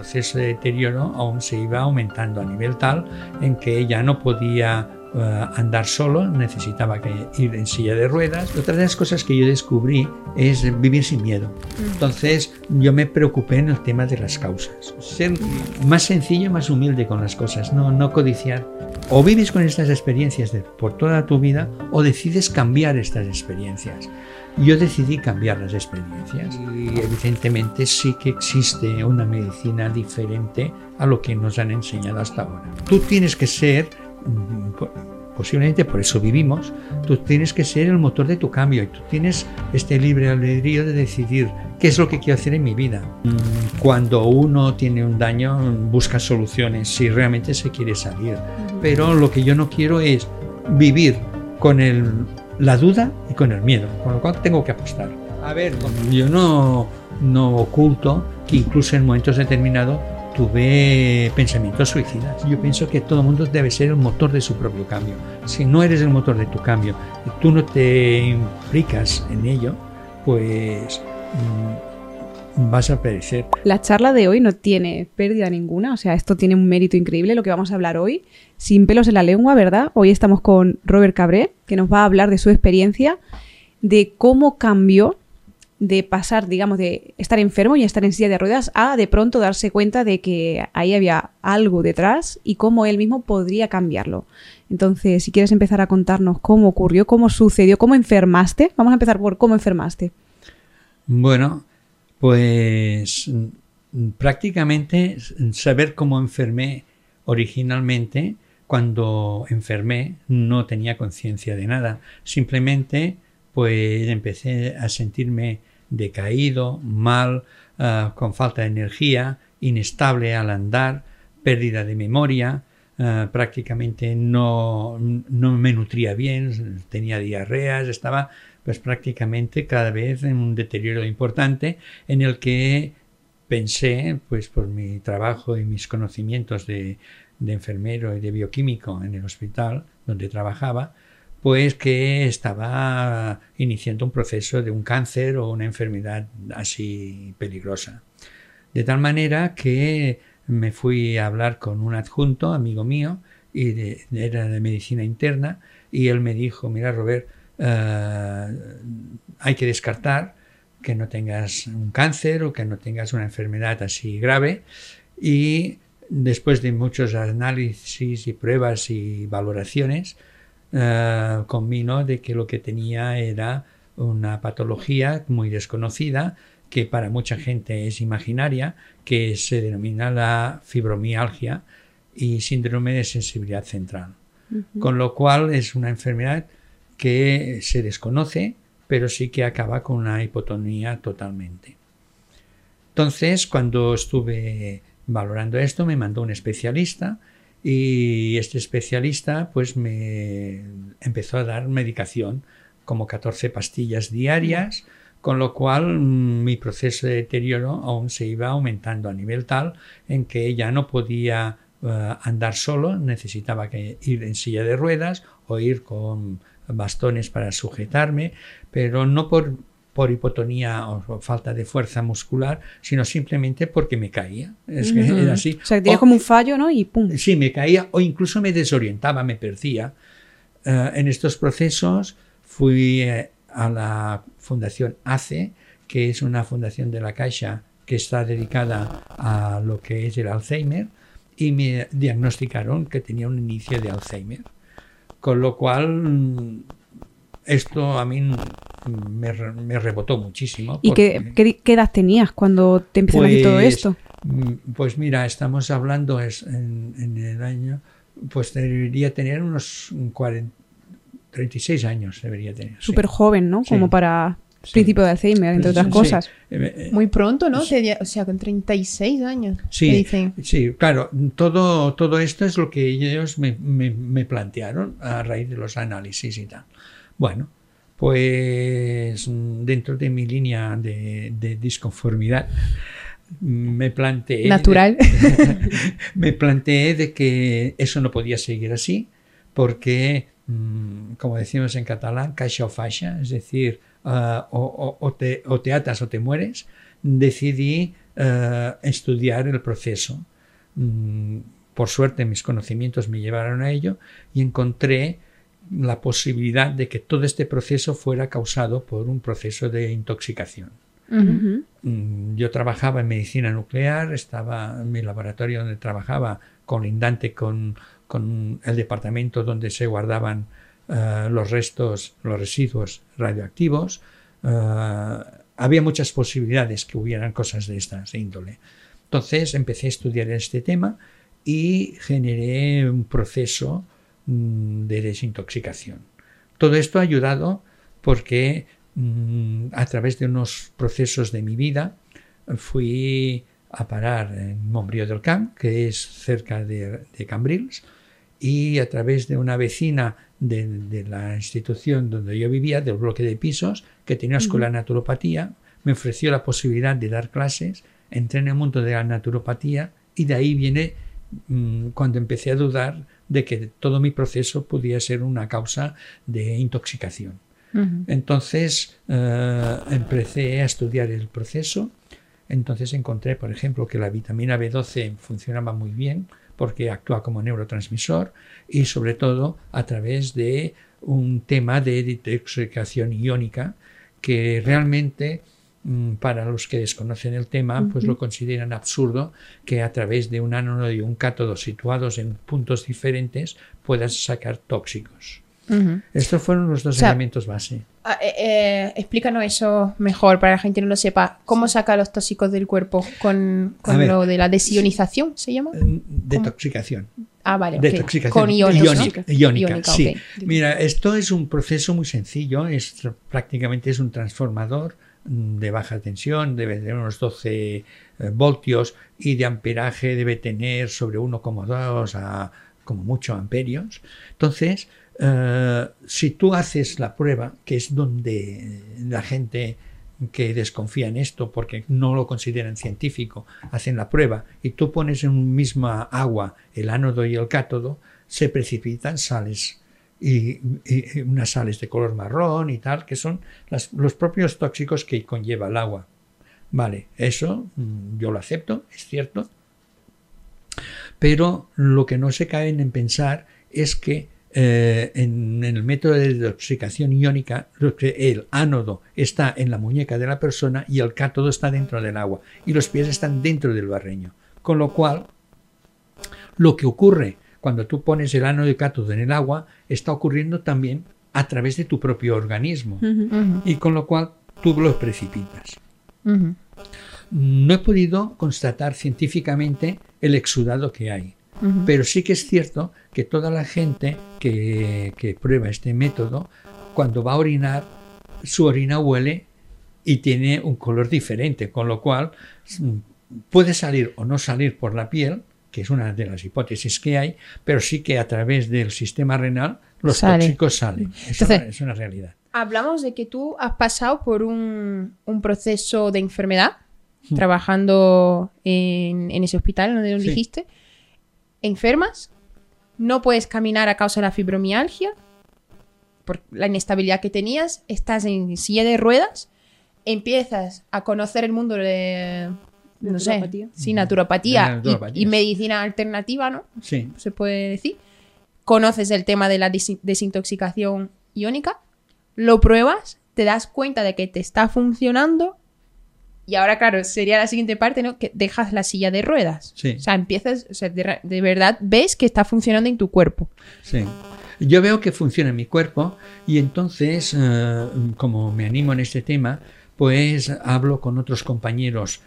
proceso de deterioro aún se iba aumentando a nivel tal en que ya no podía eh, andar solo, necesitaba que ir en silla de ruedas. Otra de las cosas que yo descubrí es vivir sin miedo. Entonces yo me preocupé en el tema de las causas. Ser más sencillo, más humilde con las cosas, no, no codiciar. O vives con estas experiencias de, por toda tu vida o decides cambiar estas experiencias. Yo decidí cambiar las experiencias y evidentemente sí que existe una medicina diferente a lo que nos han enseñado hasta ahora. Tú tienes que ser posiblemente por eso vivimos, tú tienes que ser el motor de tu cambio y tú tienes este libre albedrío de decidir qué es lo que quiero hacer en mi vida. Cuando uno tiene un daño, busca soluciones si realmente se quiere salir. Pero lo que yo no quiero es vivir con el, la duda y con el miedo, con lo cual tengo que apostar. A ver, yo no, no oculto que incluso en momentos determinados tuve pensamientos suicidas. Yo pienso que todo el mundo debe ser el motor de su propio cambio. Si no eres el motor de tu cambio y tú no te implicas en ello, pues mm, vas a perecer. La charla de hoy no tiene pérdida ninguna, o sea, esto tiene un mérito increíble lo que vamos a hablar hoy, sin pelos en la lengua, ¿verdad? Hoy estamos con Robert Cabré, que nos va a hablar de su experiencia, de cómo cambió de pasar, digamos, de estar enfermo y estar en silla de ruedas a de pronto darse cuenta de que ahí había algo detrás y cómo él mismo podría cambiarlo. Entonces, si quieres empezar a contarnos cómo ocurrió, cómo sucedió, cómo enfermaste, vamos a empezar por cómo enfermaste. Bueno, pues prácticamente saber cómo enfermé originalmente, cuando enfermé no tenía conciencia de nada, simplemente pues empecé a sentirme decaído, mal, ah, con falta de energía, inestable al andar, pérdida de memoria, ah, prácticamente no, no, me nutría bien, tenía diarreas, estaba pues prácticamente cada vez en un deterioro importante en el que pensé, pues por mi trabajo y mis conocimientos de, de enfermero y de bioquímico en el hospital donde trabajaba, pues que estaba iniciando un proceso de un cáncer o una enfermedad así peligrosa. De tal manera que me fui a hablar con un adjunto, amigo mío, y era de medicina interna, y él me dijo, mira Robert, eh, hay que descartar que no tengas un cáncer o que no tengas una enfermedad así grave, y después de muchos análisis y pruebas y valoraciones, uh, convino de que lo que tenía era una patología muy desconocida que para mucha gente es imaginaria, que se denomina la fibromialgia y síndrome de sensibilidad central. Con lo cual es una enfermedad que se desconoce, pero sí que acaba con una hipotonía totalmente. Entonces, cuando estuve valorando esto, me mandó un especialista y este especialista pues me empezó a dar medicación como 14 pastillas diarias, con lo cual mm, mi proceso de deterioro aún se iba aumentando a nivel tal en que ya no podía eh, andar solo, necesitaba que ir en silla de ruedas o ir con bastones para sujetarme, pero no por por hipotonía o falta de fuerza muscular, sino simplemente porque me caía. Es que era así. O sea, tenía como un fallo, ¿no? Y pum. Sí, me caía o incluso me desorientaba, me perdía. Eh, en estos procesos fui eh, a la Fundación ACE, que es una fundación de la Caixa que está dedicada a lo que es el Alzheimer, y me diagnosticaron que tenía un inicio de Alzheimer. Con lo cual esto a mí me, me rebotó muchísimo. ¿Y qué, qué, edad tenías cuando te empezó a decir todo pues, esto? Mm, pues mira, estamos hablando es en, en, el año, pues debería tener unos 40, 36 años, debería tener. Súper joven, ¿no? Como para principio de Alzheimer, entre otras cosas. Eh, eh, Muy pronto, ¿no? O sea, con 36 años. Sí, sí, claro. Todo, todo esto es lo que ellos me, me, me plantearon a raíz de los análisis y tal. Bueno, pues dentro de mi línea de, disconformidad me planteé natural me planteé de que eso no podía seguir así porque mm, como decimos en catalán caixa o faixa es decir ah, o, o- o te, o te atas o te mueres, decidí eh, estudiar el proceso. Mm, por suerte mis conocimientos me llevaron a ello y encontré la posibilidad de que todo este proceso fuera causado por un proceso de intoxicación. Mm, Yo trabajaba en medicina nuclear, estaba en mi laboratorio donde trabajaba colindante con, con el departamento donde se guardaban eh, los restos, los residuos radioactivos. Eh, había muchas posibilidades que hubieran cosas de estas de índole. Entonces empecé a estudiar este tema y generé un proceso de desintoxicación. Todo esto ha ayudado porque mm, a través de unos procesos de mi vida fui a parar en Montbrió del Camp, que es cerca de, de Cambrils, y a través de una vecina de, de la institución donde yo vivía, del bloque de pisos, que tenía escuela de naturopatía, me ofreció la posibilidad de dar clases, entré en el mundo de la naturopatía y de ahí viene mm, cuando empecé a dudar de que todo mi proceso podía ser una causa de intoxicación. Entonces eh, empecé a estudiar el proceso. Entonces encontré, por ejemplo, que la vitamina B12 funcionaba muy bien porque actúa como neurotransmisor y sobre todo a través de un tema de desintoxicación iónica que realmente para los que desconocen el tema, pues lo consideran absurdo que a través de un ánodo y un cátodo situados en puntos diferentes puedas sacar tóxicos. Estos fueron los dos O sea, elementos base. Eh, eh, explícanos eso mejor para la gente que no lo sepa. ¿Cómo saca los tóxicos del cuerpo con, A con ver. lo de la desionización? ¿Se llama? Mm, Detoxicación. Ah, vale. Detoxicación Con iones, iónica, ¿no? iónica, Iónica, sí. Mira, esto es un proceso muy sencillo, es prácticamente es un transformador mm, de baja tensión, debe tener unos 12 eh, voltios y de amperaje debe tener sobre 1,2 a como mucho amperios. Entonces, eh, si tú haces la prueba, que es donde la gente que desconfía en esto porque no lo consideran científico, hacen la prueba y tú pones en misma agua el ánodo y el cátodo, se precipitan sales y, y- unas sales de color marrón y tal, que son los propios tóxicos que conlleva el agua. Vale, eso mm, yo lo acepto, es cierto, pero lo que no se caben en pensar es que eh, en, el método de detoxicación iónica el ánodo está en la muñeca de la persona y el cátodo está dentro del agua y los pies están dentro del barreño. Con lo cual, lo que ocurre cuando tú pones el ánodo y el cátodo en el agua está ocurriendo también a través de tu propio organismo. Y con lo cual tú los precipitas. No he podido constatar científicamente el exudado que hay, pero sí que es cierto que toda la gente que, que prueba este método, cuando va a orinar, su orina huele y tiene un color diferente, con lo cual mm, puede salir o no salir por la piel, que es una de las hipótesis que hay, pero sí que a través del sistema renal los Sale. tóxicos salen. Eso Entonces- es una realidad. Hablamos de que tú has pasado por un, un proceso de enfermedad, Hmm. trabajando en, en ese hospital donde lo Sí. dijiste. Enfermas, no puedes caminar a causa de la fibromialgia, por la inestabilidad que tenías, estás en silla de ruedas, empiezas a conocer el mundo de, no sé, sí, naturopatía, y- medicina alternativa, ¿no? Sí. se puede decir. Conoces el tema de la desi- desintoxicación iónica, lo pruebas, te das cuenta de que te está funcionando y ahora, claro, sería la siguiente parte, ¿no? Que dejas la silla de ruedas. Sí. O sea, empiezas, o sea, de verdad ves que está funcionando en tu cuerpo. Sí. Yo veo que funciona en mi cuerpo y entonces, eh, como me animo en este tema, pues hablo con otros compañeros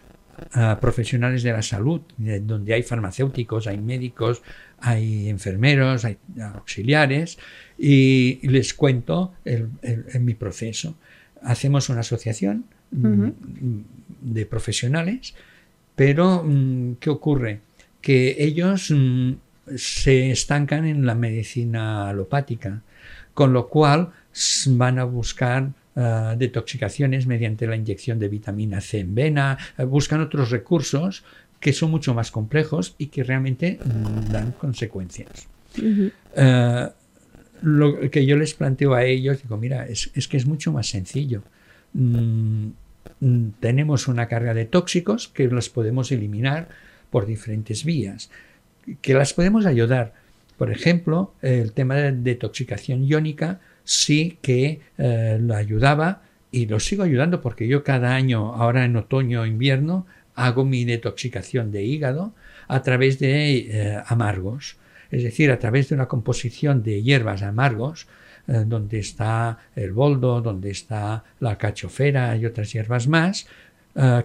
eh, profesionales de la salud, de- donde hay farmacéuticos, hay médicos, hay enfermeros, hay auxiliares, y, les cuento el- el- el- mi proceso. Hacemos una asociación mm, de profesionales, pero mm, ¿qué ocurre? Que ellos mm, se estancan en la medicina alopática, con lo cual van a buscar ah, detoxicaciones mediante la inyección de vitamina C en vena, eh, buscan otros recursos que son mucho más complejos y que realmente mm, dan consecuencias. Eh, lo que yo les planteo a ellos, digo, mira, es, es que es mucho más sencillo. mm, mm, tenemos una carga de tóxicos que los podemos eliminar por diferentes vías, que las podemos ayudar. Por ejemplo, el tema de detoxicación iónica sí que eh, lo ayudaba y lo sigo ayudando porque yo cada año, ahora en otoño o invierno, hago mi detoxicación de hígado a través de eh, amargos, es decir, a través de una composición de hierbas amargos, eh, donde está el boldo, donde está la cachofera y otras hierbas más,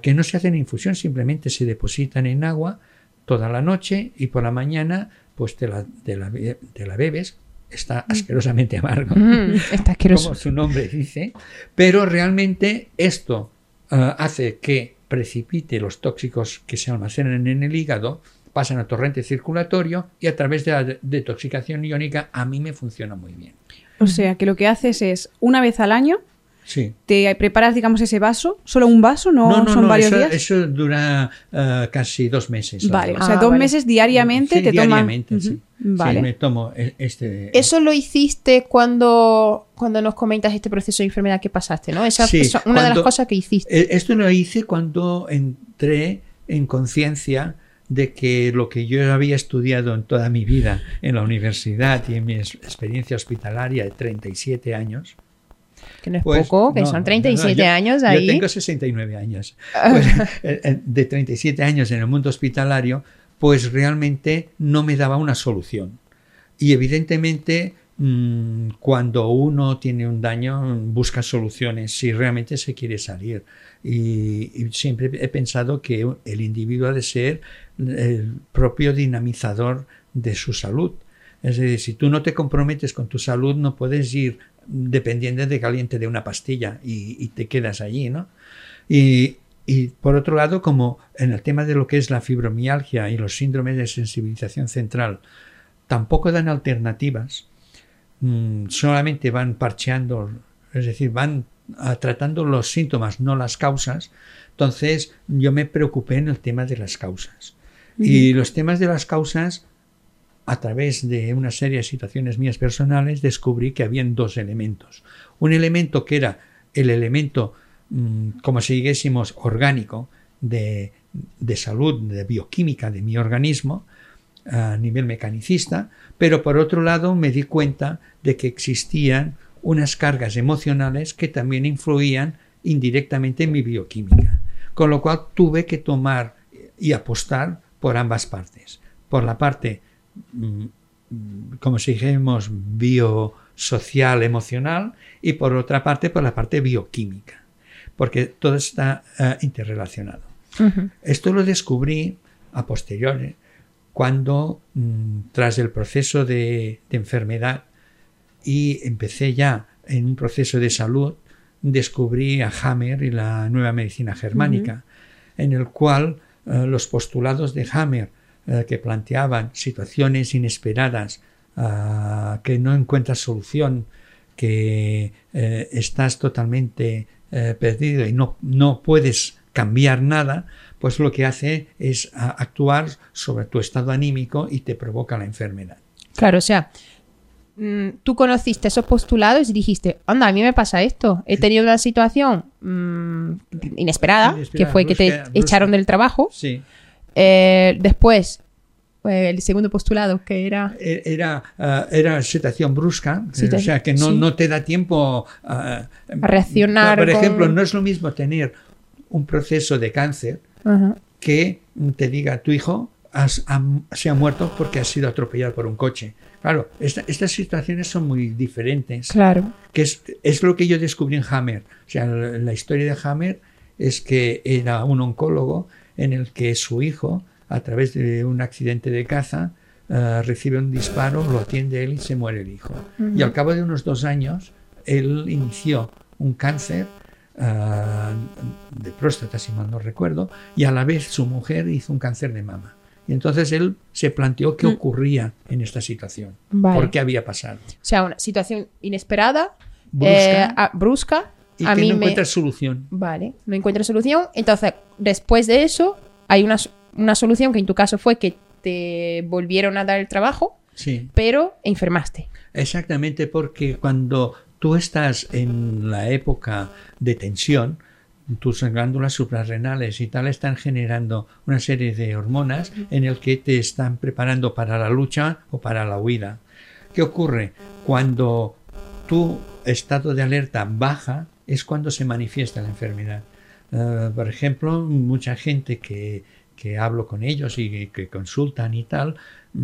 que no se hacen infusión, simplemente se depositan en agua toda la noche y por la mañana pues te la, te la bebes está mm. asquerosamente amargo, mm, está asqueroso. como su nombre dice, pero realmente esto eh, hace que precipite los tóxicos que se almacenan en el hígado, pasan a torrente circulatorio y a través de la detoxicación iónica a mí me funciona muy bien. O sea, que lo que haces es una vez al año Sí. ¿Te preparas, digamos, ese vaso? ¿Solo un vaso? ¿No, son varios eso, días? Eso dura eh, casi dos meses. Vale, o sea, Ah, dos vale. meses diariamente Sí, te tomas. diariamente, sí. Ujú, Sí, Vale. me tomo e- este. Eso lo hiciste cuando, cuando nos comentas este proceso de enfermedad que pasaste, ¿no? Esa Sí, es una de las cuando- cosas que hiciste. Eh, Esto lo hice cuando entré en conciencia de que lo que yo había estudiado en toda mi vida en la universidad y en mi experiencia hospitalaria de 37 años. Que no es pues, poco, que no, son no, 37 yo- años Yo ahí. tengo 69 años. Pues, eh, eh, de 37 años en el mundo hospitalario, pues realmente no me daba una solución. Y evidentemente, mm, cuando uno tiene un daño, busca soluciones si realmente se quiere salir. Y, y siempre he pensado que el individuo ha de ser el propio dinamizador de su salud. Es decir, si tú no te comprometes con tu salud, no puedes ir dependiente de caliente de una pastilla y, y te quedas allí, ¿no? Y, y por otro lado, como en el tema de lo que es la fibromialgia y los síndromes de sensibilización central tampoco dan alternativas, mm, solamente van parcheando, es decir, van tratando los síntomas, no las causas, entonces yo me preocupé en el tema de las causas. Y los temas de las causas, a través de una serie de situaciones mías personales, descubrí que habían dos elementos. Un elemento que era el elemento, mm, como si dijésemos, orgánico, de, de salud, de bioquímica de mi organismo, a nivel mecanicista, pero por otro lado me di cuenta de que existían unas cargas emocionales que también influían indirectamente en mi bioquímica. Con lo cual tuve que tomar y apostar por ambas partes. Por la parte, como si dijéramos, biosocial, emocional, y por otra parte, por la parte bioquímica, porque todo está eh, interrelacionado. Esto lo descubrí a posteriori, cuando, mm, tras el proceso de, de enfermedad y empecé ya en un proceso de salud, descubrí a Hammer y la nueva medicina germánica, en el cual eh, los postulados de Hammer, eh, que planteaban situaciones inesperadas, ah, que no encuentras solución, que eh, estás totalmente eh, perdido y no, no puedes cambiar nada, pues lo que hace es a- actuar sobre tu estado anímico y te provoca la enfermedad. Claro, o sea, mm, tú conociste esos postulados y dijiste, anda, a mí me pasa esto. He tenido una situación mm, inesperada, Inesperada, que fue que te brusca. echaron del trabajo. Sí. Eh, después, eh, el segundo postulado, que era... E- Era, ah, era situación brusca, o sea que no, sí. no te da tiempo ah, A reaccionar Por con- ejemplo, no es lo mismo tener un proceso de cáncer que te diga tu hijo has- ha- se ha muerto porque ha sido atropellado por un coche. Claro, esta- estas situaciones son muy diferentes. Claro. que es, es lo que yo descubrí en Hammer. O sea, la, la historia de Hammer es que era un oncólogo en el que su hijo, a través de un accidente de caza, eh, recibe un disparo, lo atiende él y se muere el hijo. Y al cabo de unos dos años, él inició un cáncer eh, de próstata, si mal no recuerdo, y a la vez su mujer hizo un cáncer de mama. Y entonces él se planteó qué ocurría en esta situación, Vale. por qué había pasado. O sea, una situación inesperada, Brusca. eh, a- brusca. Y a que mí no me... encuentra solución. Vale, no encuentro solución. Entonces, después de eso, hay una, una solución que en tu caso fue que te volvieron a dar el trabajo, Sí. pero enfermaste. Exactamente, porque cuando tú estás en la época de tensión, tus glándulas suprarrenales y tal están generando una serie de hormonas en el que te están preparando para la lucha o para la huida. ¿Qué ocurre? Cuando tu estado de alerta baja es cuando se manifiesta la enfermedad. Eh, por ejemplo, mucha gente que, que hablo con ellos y que consultan y tal, mm,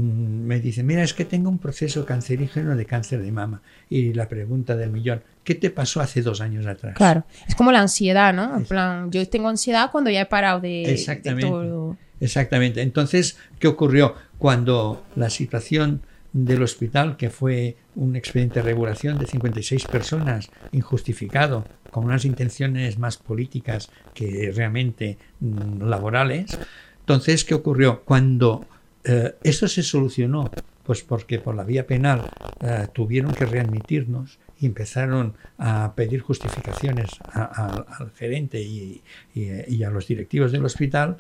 me dicen, mira, es que tengo un proceso cancerígeno de cáncer de mama. Y la pregunta del millón, ¿qué te pasó hace dos años atrás? Claro, es como la ansiedad, ¿no? En plan, yo tengo ansiedad cuando ya he parado de, Exactamente. de todo. Exactamente. Entonces, ¿qué ocurrió? Cuando la situación del hospital, que fue un expediente de regulación de 56 personas, injustificado, con unas intenciones más políticas que realmente mm, laborales. Entonces, ¿qué ocurrió? Cuando eh, esto se solucionó, pues porque por la vía penal eh, tuvieron que readmitirnos y empezaron a pedir justificaciones al gerente y, y- y a los directivos del hospital,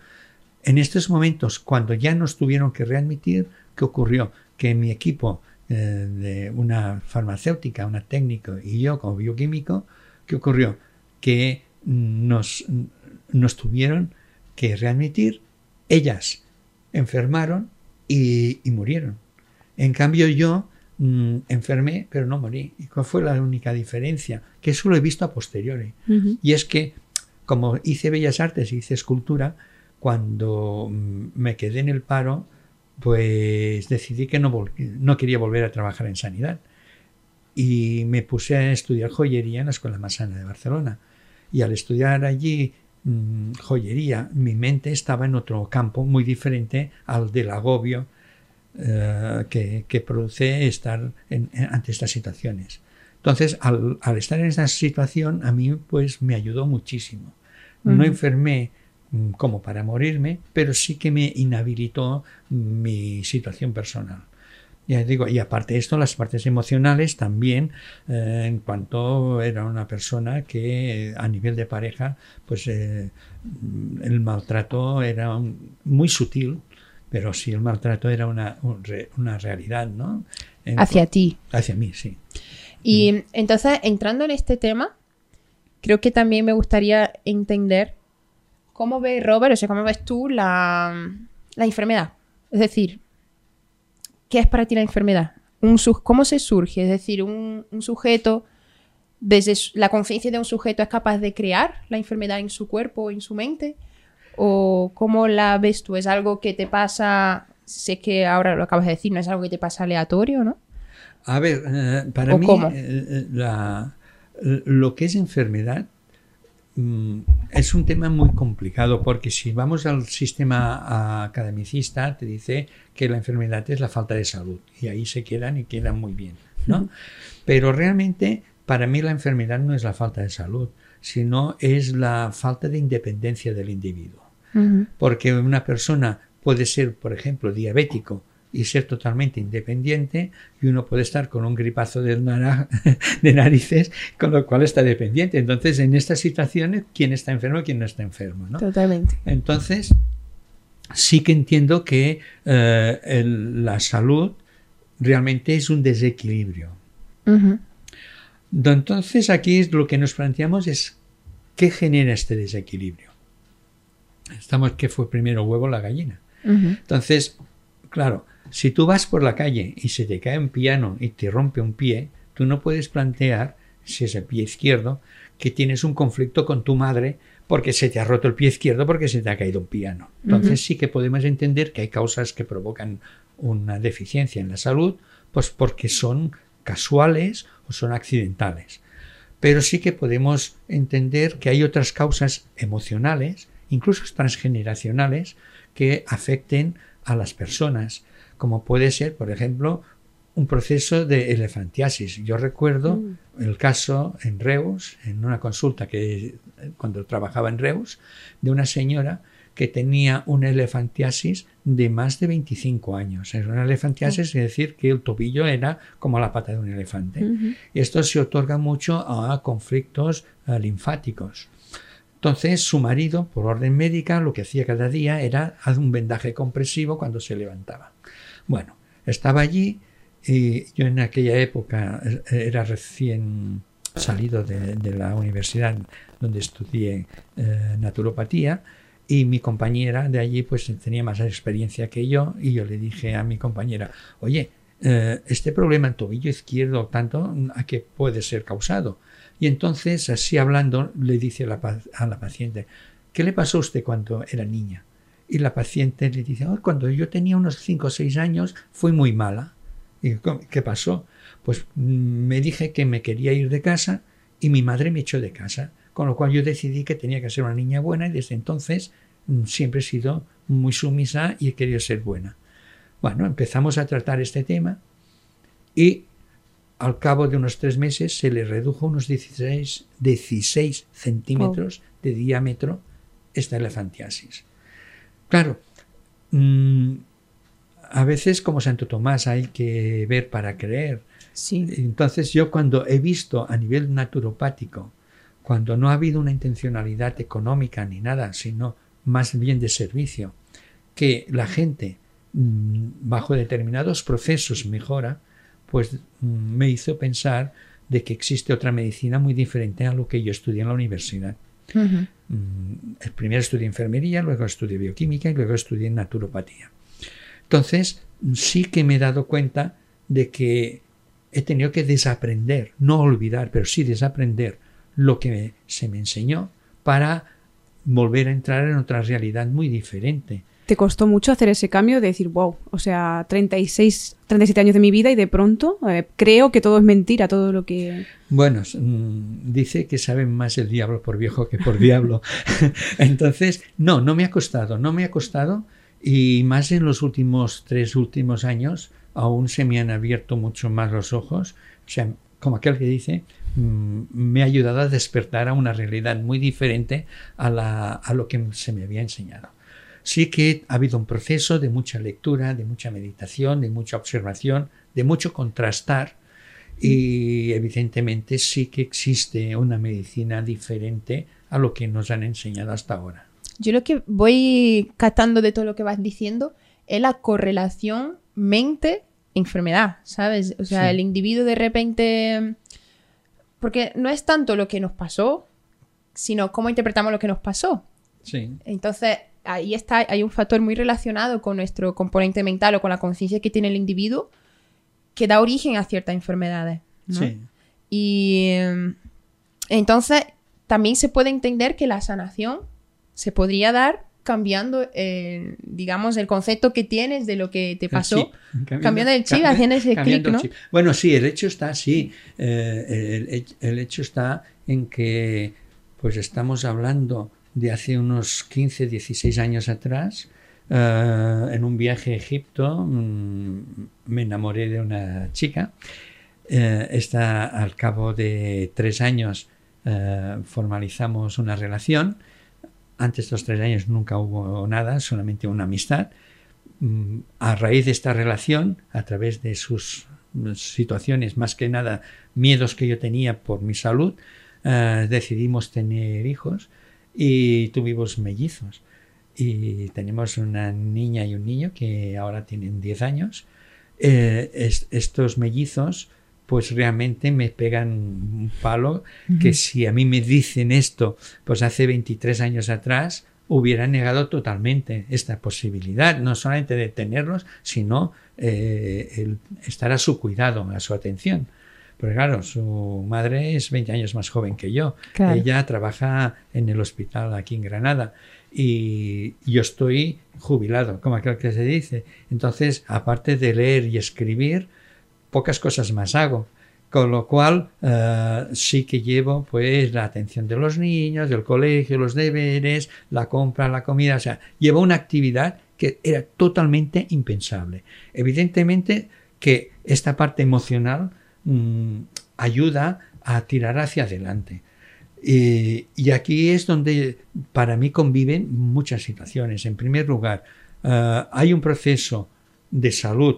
en estos momentos, cuando ya nos tuvieron que readmitir, ¿qué ocurrió? Que mi equipo eh, de una farmacéutica, una técnico y yo como bioquímico, ¿qué ocurrió? Que nos, nos tuvieron que readmitir, ellas enfermaron y, y murieron. En cambio yo mm, enfermé, pero no morí. ¿Y cuál fue la única diferencia? Que eso lo he visto a posteriori. Y es que, como hice Bellas Artes y hice escultura, cuando mm, me quedé en el paro, pues decidí que no, no quería volver a trabajar en sanidad. Y me puse a estudiar joyería en la Escuela Masana de Barcelona. Y al estudiar allí mm, joyería, mi mente estaba en otro campo muy diferente al del agobio eh, que, que produce estar en- en- ante estas situaciones. Entonces, al, al estar en esa situación, a mí pues me ayudó muchísimo. No enfermé como para morirme, pero sí que me inhabilitó mi situación personal. Ya digo, y aparte de esto, las partes emocionales también, eh, en cuanto era una persona que eh, a nivel de pareja, pues eh, mm, el maltrato era un- muy sutil, pero sí el maltrato era una, un una realidad, ¿no? En- Hacia ti. Hacia mí, sí. Y entonces, entrando en este tema, creo que también me gustaría entender cómo ve Robert, o sea, cómo ves tú la, la enfermedad. Es decir, ¿qué es para ti la enfermedad? Un ¿Cómo se surge? Es decir, un, un sujeto, desde la conciencia de un sujeto es capaz de crear la enfermedad en su cuerpo o en su mente. ¿O cómo la ves tú? ¿Es algo que te pasa, sé que ahora lo acabas de decir, no es algo que te pasa aleatorio, ¿no? A ver, eh, para ¿O mí eh, eh, la- lo que es enfermedad es un tema muy complicado porque si vamos al sistema academicista te dice que la enfermedad es la falta de salud y ahí se quedan y quedan muy bien, ¿no? Pero realmente para mí la enfermedad no es la falta de salud, sino es la falta de independencia del individuo. Porque una persona puede ser, por ejemplo, diabético y ser totalmente independiente y uno puede estar con un gripazo de, nara- de narices, con lo cual está dependiente. Entonces, en estas situaciones, ¿quién está enfermo y quién no está enfermo? ¿no? Totalmente. Entonces, sí que entiendo que eh, el- la salud realmente es un desequilibrio. Entonces, aquí es lo que nos planteamos es qué genera este desequilibrio. Estamos, ¿qué fue primero, el huevo la gallina? Entonces, claro, si tú vas por la calle y se te cae un piano y te rompe un pie, tú no puedes plantear, si es el pie izquierdo, que tienes un conflicto con tu madre porque se te ha roto el pie izquierdo porque se te ha caído un piano. Entonces sí que podemos entender que hay causas que provocan una deficiencia en la salud, pues porque son casuales o son accidentales. Pero sí que podemos entender que hay otras causas emocionales, incluso transgeneracionales, que afecten a las personas, como puede ser, por ejemplo, un proceso de elefantiasis. Yo recuerdo el caso en Reus, en una consulta que cuando trabajaba en Reus, de una señora que tenía una elefantiasis de más de 25 años. Era una elefantiasis, es decir, que el tobillo era como la pata de un elefante. Y esto se otorga mucho a conflictos eh, linfáticos. Entonces, su marido, por orden médica, lo que hacía cada día era hacer un vendaje compresivo cuando se levantaba. Bueno, estaba allí Y yo en aquella época eh, era recién salido de, la universidad donde estudié eh, naturopatía y mi compañera de allí pues tenía más experiencia que yo y yo le dije a mi compañera, oye, eh, este problema en tobillo izquierdo tanto, ¿a qué puede ser causado? Y entonces, así hablando, le dice a la, a la paciente, ¿qué le pasó a usted cuando era niña? Y la paciente le dice, "Oh, cuando yo tenía unos 5 o 6 años fui muy mala. Y "¿Cómo? ¿qué pasó? Pues mm, me dije que me quería ir de casa y mi madre me echó de casa, con lo cual yo decidí que tenía que ser una niña buena y desde entonces mm, siempre he sido muy sumisa y he querido ser buena. Bueno, empezamos a tratar este tema y al cabo de unos tres meses se le redujo unos 16, 16 centímetros de diámetro esta elefantiasis. Claro, mm, a veces como Santo Tomás hay que ver para creer. Sí. Entonces yo cuando he visto a nivel naturopático, cuando no ha habido una intencionalidad económica ni nada, sino más bien de servicio, que la gente mm, bajo determinados procesos mejora, pues mm, me hizo pensar de que existe otra medicina muy diferente a lo que yo estudié en la universidad. Mm, El primero estudié enfermería, luego estudié bioquímica y luego estudié naturopatía. Entonces, sí que me he dado cuenta de que he tenido que desaprender, no olvidar, pero sí desaprender lo que se me enseñó para volver a entrar en otra realidad muy diferente. ¿Te costó mucho hacer ese cambio de decir, wow, o sea, 36, 37 años de mi vida y de pronto eh, creo que todo es mentira, todo lo que... Bueno, mm, dice que sabe más el diablo por viejo que por diablo. Entonces, no, no me ha costado, no me ha costado y más en los últimos tres últimos años aún se me han abierto mucho más los ojos. O sea, como aquel que dice, mm, me ha ayudado a despertar a una realidad muy diferente a, la, a lo que se me había enseñado. Sí que ha habido un proceso de mucha lectura, de mucha meditación, de mucha observación, de mucho contrastar y evidentemente sí que existe una medicina diferente a lo que nos han enseñado hasta ahora. Yo lo que voy catando de todo lo que vas diciendo es la correlación mente-enfermedad, ¿sabes? O sea, Sí. el individuo de repente... Porque no es tanto lo que nos pasó, sino cómo interpretamos lo que nos pasó. Sí, Entonces, ahí está, hay un factor muy relacionado con nuestro componente mental o con la conciencia que tiene el individuo que da origen a ciertas enfermedades. ¿no? sí, Y eh, entonces también se puede entender que la sanación se podría dar cambiando, eh, digamos, el concepto que tienes de lo que te El pasó. Cambiando el chip, haciendo ese clic, ¿no? chip. Bueno, sí, el hecho está, sí. eh, el, el hecho está en que, pues estamos hablando de hace unos 15, 16 años atrás. eh, en un viaje a Egipto mm, me enamoré de una chica. Esta, al cabo de tres años eh, formalizamos una relación. Antes de estos tres años nunca hubo nada, solamente una amistad. Mm, A raíz de esta relación, a través de sus situaciones, más que nada miedos que yo tenía por mi salud, decidimos tener hijos y tuvimos mellizos. Y tenemos una niña y un niño que ahora tienen 10 años. Eh, es- estos mellizos pues realmente me pegan un palo que si a mí me dicen esto pues hace 23 años atrás hubiera negado totalmente esta posibilidad, no solamente de tenerlos, sino eh, el estar a su cuidado, a su atención. Porque claro, su madre es 20 años más joven que yo. Claro. Ella trabaja en el hospital aquí en Granada y yo estoy jubilado, como aquel que se dice. Entonces, aparte de leer y escribir, pocas cosas más hago. Con lo cual, eh, sí que llevo pues la atención de los niños, del colegio, los deberes, la compra, la comida. O sea, llevo una actividad que era totalmente impensable. Evidentemente que esta parte emocional mm, ayuda a tirar hacia adelante. Eh, y aquí es donde para mí conviven muchas situaciones. En primer lugar, eh, hay un proceso de salud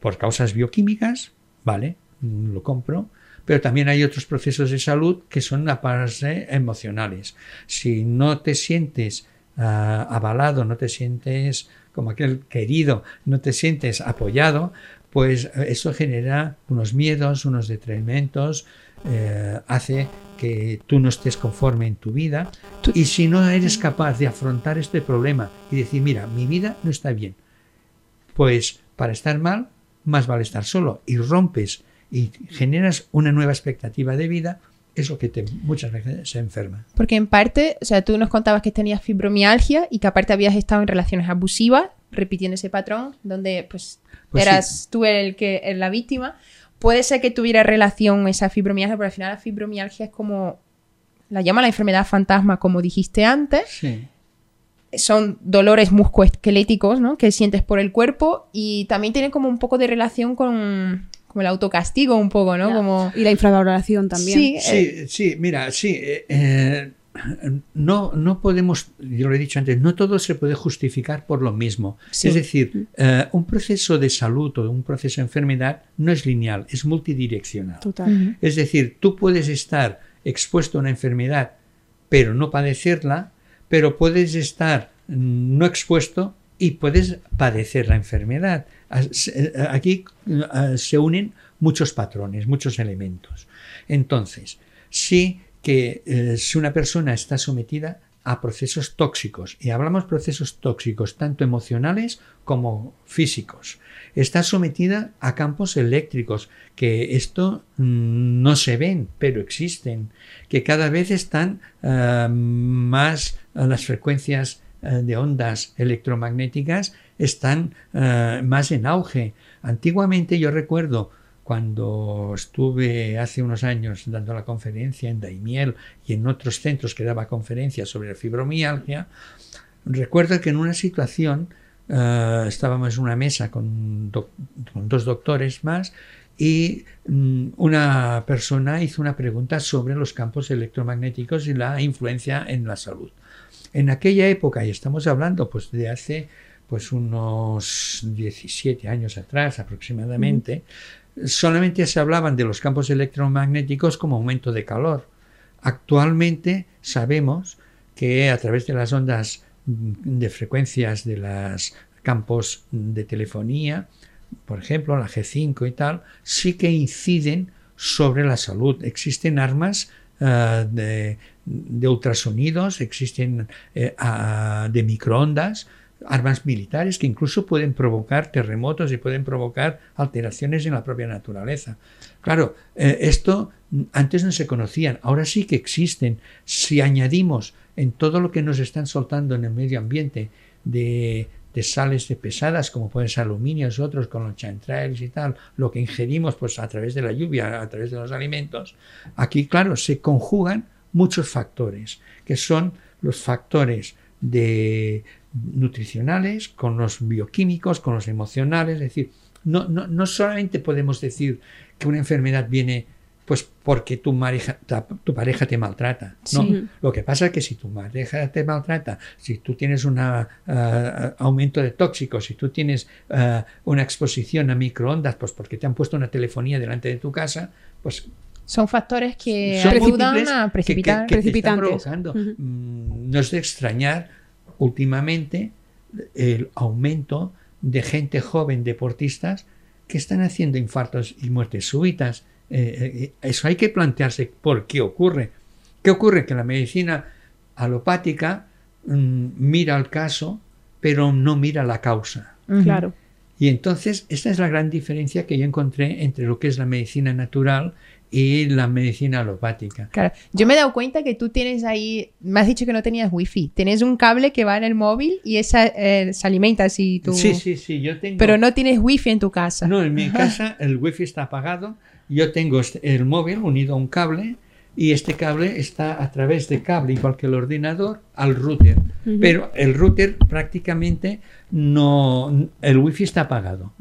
por causas bioquímicas, ¿vale? Mm, Lo compro. Pero también hay otros procesos de salud que son a base emocionales. Si no te sientes ah, avalado, no te sientes como aquel querido, no te sientes apoyado, pues eh, eso genera unos miedos, unos detrimento, eh, hace que tú no estés conforme en tu vida y si no eres capaz de afrontar este problema y decir, mira, mi vida no está bien, pues para estar mal, más vale estar solo y rompes y generas una nueva expectativa de vida, es lo que te, muchas veces se enferma. Porque en parte, o sea, tú nos contabas que tenías fibromialgia y que aparte habías estado en relaciones abusivas, repitiendo ese patrón, donde pues, Pues eras tú el que el- la víctima. Puede ser que tuviera relación esa fibromialgia, pero al final la fibromialgia es como, la llama la enfermedad fantasma, como dijiste antes. Sí. Son dolores muscoesqueléticos, ¿no? Que sientes por el cuerpo y también tiene como un poco de relación con, con el autocastigo, un poco, ¿no? Como... Y la infravaloración también. Sí, eh, Sí, sí, mira, sí. eh, eh, no, no podemos, yo lo he dicho antes, no todo se puede justificar por lo mismo. Sí. Es decir, eh, un proceso de salud o un proceso de enfermedad no es lineal, es multidireccional. Total. Es decir, tú puedes estar expuesto a una enfermedad, pero no padecerla, pero puedes estar no expuesto y puedes padecer la enfermedad. Eh, Aquí eh, se unen muchos patrones, muchos elementos. Entonces, sí que eh, si una persona está sometida a procesos tóxicos, y hablamos procesos tóxicos tanto emocionales como físicos, está sometida a campos eléctricos, que esto mm, no se ven, pero existen, que cada vez están eh, más eh, las frecuencias de ondas electromagnéticas están más en auge. Antiguamente yo recuerdo cuando estuve hace unos años dando la conferencia en Daimiel y en otros centros que daba conferencias sobre fibromialgia, recuerdo que en una situación eh, estábamos en una mesa con, doc- con dos doctores más y mm, una persona hizo una pregunta sobre los campos electromagnéticos y la influencia en la salud. En aquella época, y estamos hablando pues de hace pues unos 17 años atrás aproximadamente, solamente se hablaban de los campos electromagnéticos como aumento de calor. Actualmente sabemos que a través de las ondas mm, de frecuencias de los campos de telefonía, por ejemplo, la G5 y tal, sí que inciden sobre la salud. Existen armas eh, de, ultrasonidos, existen eh, de microondas, armas militares que incluso pueden provocar terremotos y pueden provocar alteraciones en la propia naturaleza. Claro, eh, esto antes no se conocían, ahora sí que existen. Si añadimos en todo lo que nos están soltando en el medio ambiente de, de sales de pesadas, como pueden ser aluminios, otros con los chantrails y tal, lo que ingerimos pues a través de la lluvia, a través de los alimentos, aquí, claro, se conjugan muchos factores, que son los factores de nutricionales, con los bioquímicos, con los emocionales, es decir, no, no, no solamente podemos decir que una enfermedad viene pues porque tu pareja, tu pareja te maltrata. No, Sí. lo que pasa es que si tu pareja te maltrata, si tú tienes un aumento de tóxicos, si tú tienes uh, una exposición a microondas, pues porque te han puesto una telefonía delante de tu casa, pues son factores que son ayudan a precipitar. que, que, que te están precipitantes. provocando. Mm, no es de extrañar últimamente el aumento de gente joven deportistas que están haciendo infartos y muertes súbitas. Eh, eh, eso hay que plantearse por qué ocurre. ¿Qué ocurre? Que la medicina alopática mm, mira el caso, pero no mira la causa. Claro. Y entonces, esta es la gran diferencia que yo encontré entre lo que es la medicina natural y la medicina alopática. Claro. Yo me he dado cuenta que tú tienes ahí, me has dicho que no tenías wifi, tienes un cable que va en el móvil y esa eh, se alimenta así tú. Sí, sí, sí, yo tengo... Pero no tienes wifi en tu casa. No, en mi casa el wifi está apagado, yo tengo este- el móvil unido a un cable y este cable está a través de cable, igual que el ordenador, al router. Pero el router prácticamente no... El wifi está apagado.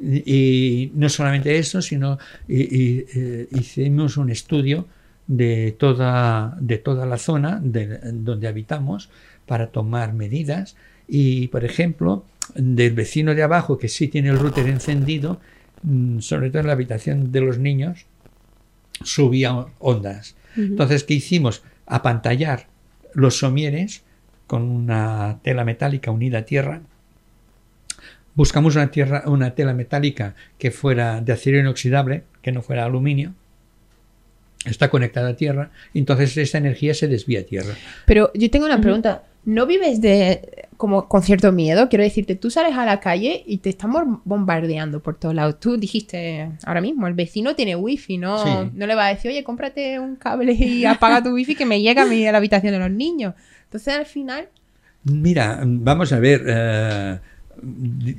Y, y no solamente eso, sino y- y, eh, hicimos un estudio de toda, de toda la zona de- donde habitamos para tomar medidas. Y, por ejemplo, del vecino de abajo que sí tiene el router encendido, mm, sobre todo en la habitación de los niños, subía ondas. Entonces, ¿qué hicimos? Apantallar los somieres con una tela metálica unida a tierra, buscamos una, tierra, una tela metálica que fuera de acero inoxidable, que no fuera aluminio, está conectada a tierra, y entonces esa energía se desvía a tierra. Pero yo tengo una pregunta. ¿No vives de como con cierto miedo? Quiero decirte, tú sales a la calle y te están bom- bombardeando por todos lados. Tú dijiste ahora mismo, el vecino tiene wifi, ¿no? Sí. No le va a decir, oye, cómprate un cable y apaga tu wifi que me llega a, mi, a la habitación de los niños. Entonces al final, Mira, vamos a ver, eh,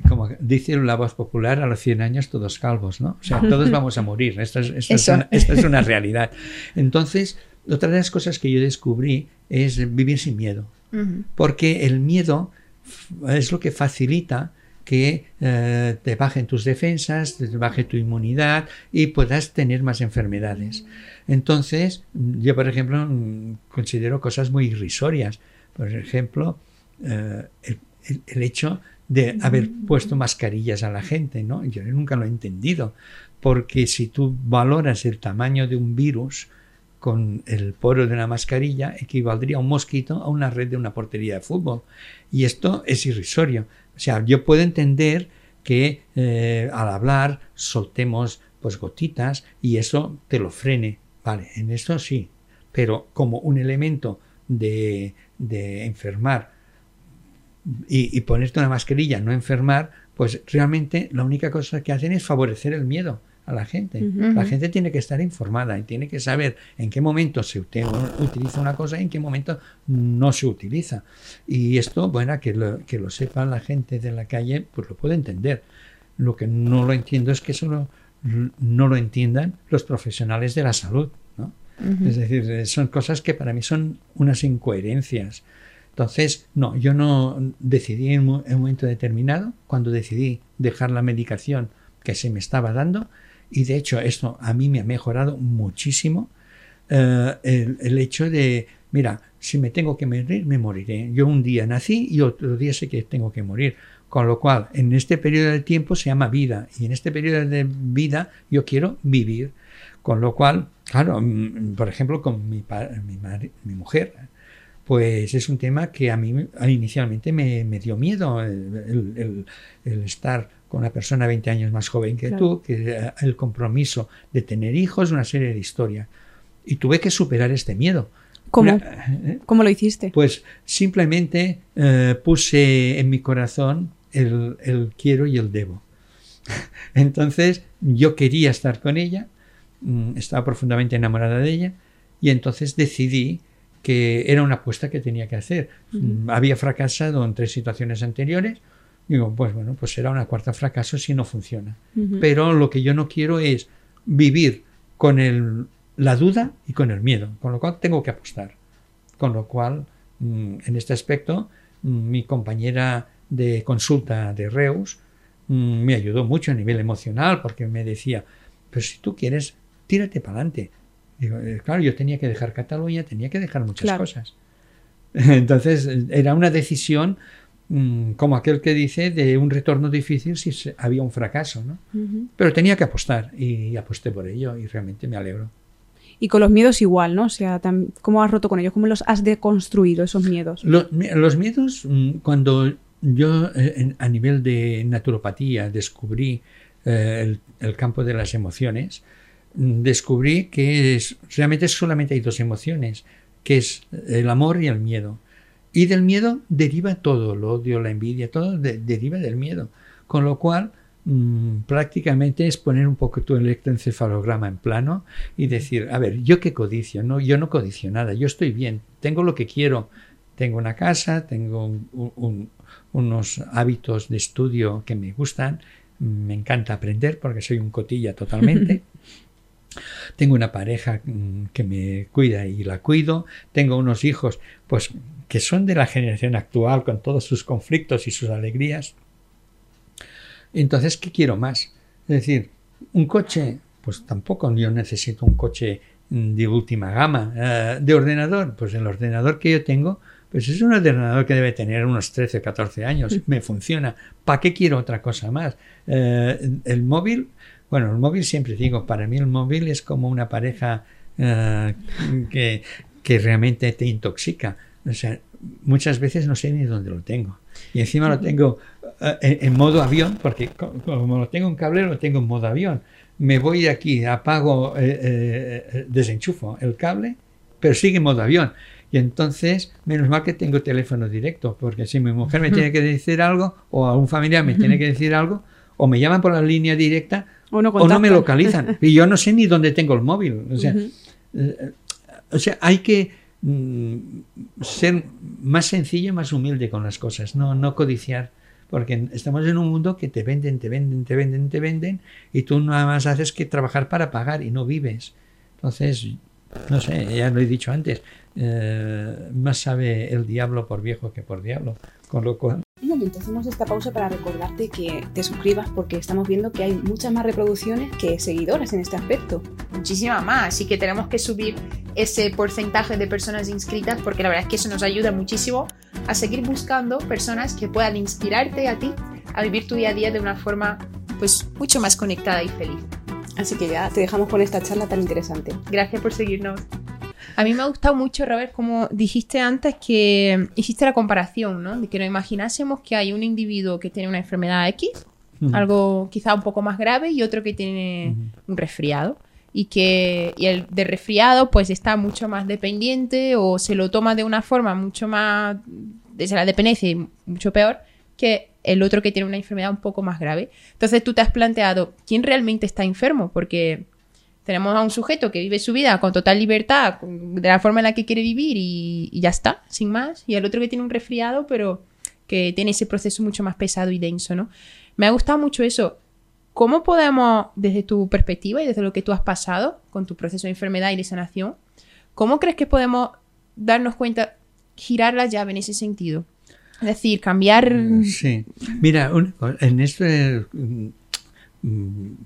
como dice la voz popular, a los 100 años todos calvos, ¿no? O sea, todos vamos a morir, esto es, esto es Eso. una, esto es una realidad. Entonces, otra de las cosas que yo descubrí es vivir sin miedo, porque el miedo es lo que facilita que eh, te bajen tus defensas, te baje tu inmunidad y puedas tener más enfermedades. Entonces, yo, por ejemplo, mm, considero cosas muy irrisorias. Por ejemplo, eh, el, el- el hecho de haber puesto mascarillas a la gente, ¿no? Yo nunca lo he entendido, porque si tú valoras el tamaño de un virus con el poro de una mascarilla, equivaldría un mosquito a una red de una portería de fútbol. Y esto es irrisorio. O sea, yo puedo entender que eh, al hablar soltemos pues gotitas y eso te lo frene. Vale, en esto sí. Pero como un elemento de, de enfermar y, y ponerte una mascarilla, no enfermar, pues realmente la única cosa que hacen es favorecer el miedo a la gente. La gente tiene que estar informada y tiene que saber en qué momento se utiliza una cosa y en qué momento no se utiliza. Y esto, bueno, que lo, que lo sepa la gente de la calle, pues lo puede entender. Lo que no lo entiendo es que eso no, no lo entiendan los profesionales de la salud. ¿no? Es decir, son cosas que para mí son unas incoherencias. Entonces, no, yo no decidí en un momento determinado, cuando decidí dejar la medicación que se me estaba dando, y de hecho esto a mí me ha mejorado muchísimo, eh, el, el hecho de, mira, si me tengo que morir, me moriré. Yo un día nací y otro día sé que tengo que morir. Con lo cual, en este periodo de tiempo se llama vida, y en este periodo de vida yo quiero vivir. Con lo cual, claro, mm, por ejemplo, con mi, mi, mari- mi mujer, pues es un tema que a mí me- inicialmente me, me dio miedo, el- el- el estar con una persona 20 años más joven que Claro. tú, que eh, el compromiso de tener hijos, una serie de historias. Y tuve que superar este miedo. ¿Cómo? Una- ¿eh? ¿Cómo lo hiciste? Pues simplemente eh, puse en mi corazón el, el quiero y el debo. Entonces yo quería estar con ella, mm, estaba profundamente enamorada de ella y entonces decidí que era una apuesta que tenía que hacer. Mm, Había fracasado en tres situaciones anteriores. Digo, pues bueno, pues será una cuarta fracaso si no funciona. Pero lo que yo no quiero es vivir con el, la duda y con el miedo, con lo cual tengo que apostar. Con lo cual, mm, en este aspecto, mm, mi compañera de consulta de Reus mm, me ayudó mucho a nivel emocional porque me decía, pero si tú quieres, tírate para adelante. Digo, eh, claro, yo tenía que dejar Cataluña, tenía que dejar muchas Claro. cosas. Entonces, era una decisión como aquel que dice de un retorno difícil si había un fracaso, ¿no? Pero tenía que apostar y aposté por ello y realmente me alegro. Y con los miedos igual, ¿no? O sea, ¿cómo has roto con ellos? ¿Cómo los has deconstruido, esos miedos? Lo- mi- Los, miedos, mm, cuando yo eh, a nivel de naturopatía descubrí eh, el, el campo de las emociones, mm, descubrí que es- realmente solamente hay dos emociones, que es el amor y el miedo. Y del miedo deriva todo, el odio, la envidia, todo de- deriva del miedo. Con lo cual, mm, prácticamente es poner un poco tu electroencefalograma en plano y decir, a ver, yo qué codicio, no, yo no codicio nada, yo estoy bien, tengo lo que quiero, tengo una casa, tengo un- un- unos hábitos de estudio que me gustan, me encanta aprender porque soy un cotilla totalmente. Tengo una pareja mm, que me cuida y la cuido. Tengo unos hijos, pues, que son de la generación actual con todos sus conflictos y sus alegrías. Entonces, ¿qué quiero más? Es decir, un coche, pues tampoco yo necesito un coche mm, de última gama. Eh, de ordenador, pues el ordenador que yo tengo, pues es un ordenador que debe tener unos 13 o 14 años. Me funciona. ¿Para qué quiero otra cosa más? Eh, el móvil, bueno, el móvil siempre digo, para mí el móvil es como una pareja eh, que, que realmente te intoxica. O sea, muchas veces no sé ni dónde lo tengo. Y encima lo tengo eh, en, en modo avión, porque co- como lo tengo en cable, lo tengo en modo avión. Me voy de aquí, apago, eh, eh, eh, desenchufo el cable, pero sigue en modo avión. Y entonces, menos mal que tengo teléfono directo, porque si mi mujer me tiene que decir algo, o algún familiar me tiene que decir algo, o me llaman por la línea directa, O no o no me localizan. Y yo no sé ni dónde tengo el móvil. O sea, eh, o sea hay que ser más sencillo, más humilde con las cosas, no, no codiciar. Porque estamos en un mundo que te venden, te venden, te venden, te venden, y tú nada más haces que trabajar para pagar y no vives. Entonces, no sé, ya lo he dicho antes, eh, más sabe el diablo por viejo que por diablo. Con lo cual, Un momento, hacemos esta pausa para recordarte que te suscribas porque estamos viendo que hay muchas más reproducciones que seguidoras en este aspecto. muchísima más. Así que tenemos que subir ese porcentaje de personas inscritas porque la verdad es que eso nos ayuda muchísimo a seguir buscando personas que puedan inspirarte a ti a vivir tu día a día de una forma pues mucho más conectada y feliz. Así que ya te dejamos con esta charla tan interesante. Gracias por seguirnos. A mí me ha gustado mucho, Robert, como dijiste antes que hiciste la comparación, ¿no? De que nos imaginásemos que hay un individuo que tiene una enfermedad X, algo quizá un poco más grave, y otro que tiene un resfriado. Y que y el de resfriado pues está mucho más dependiente o se lo toma de una forma mucho más, desde la dependencia y mucho peor que el otro que tiene una enfermedad un poco más grave. Entonces tú te has planteado, ¿quién realmente está enfermo? Porque tenemos a un sujeto que vive su vida con total libertad, de la forma en la que quiere vivir y, ya está, sin más. Y el otro que tiene un resfriado, pero que tiene ese proceso mucho más pesado y denso, ¿no? Me ha gustado mucho eso. ¿Cómo podemos, desde tu perspectiva y desde lo que tú has pasado con tu proceso de enfermedad y de sanación, cómo crees que podemos darnos cuenta, girar la llave en ese sentido? Es decir, cambiar... Sí. Mira, un- en mm, mm,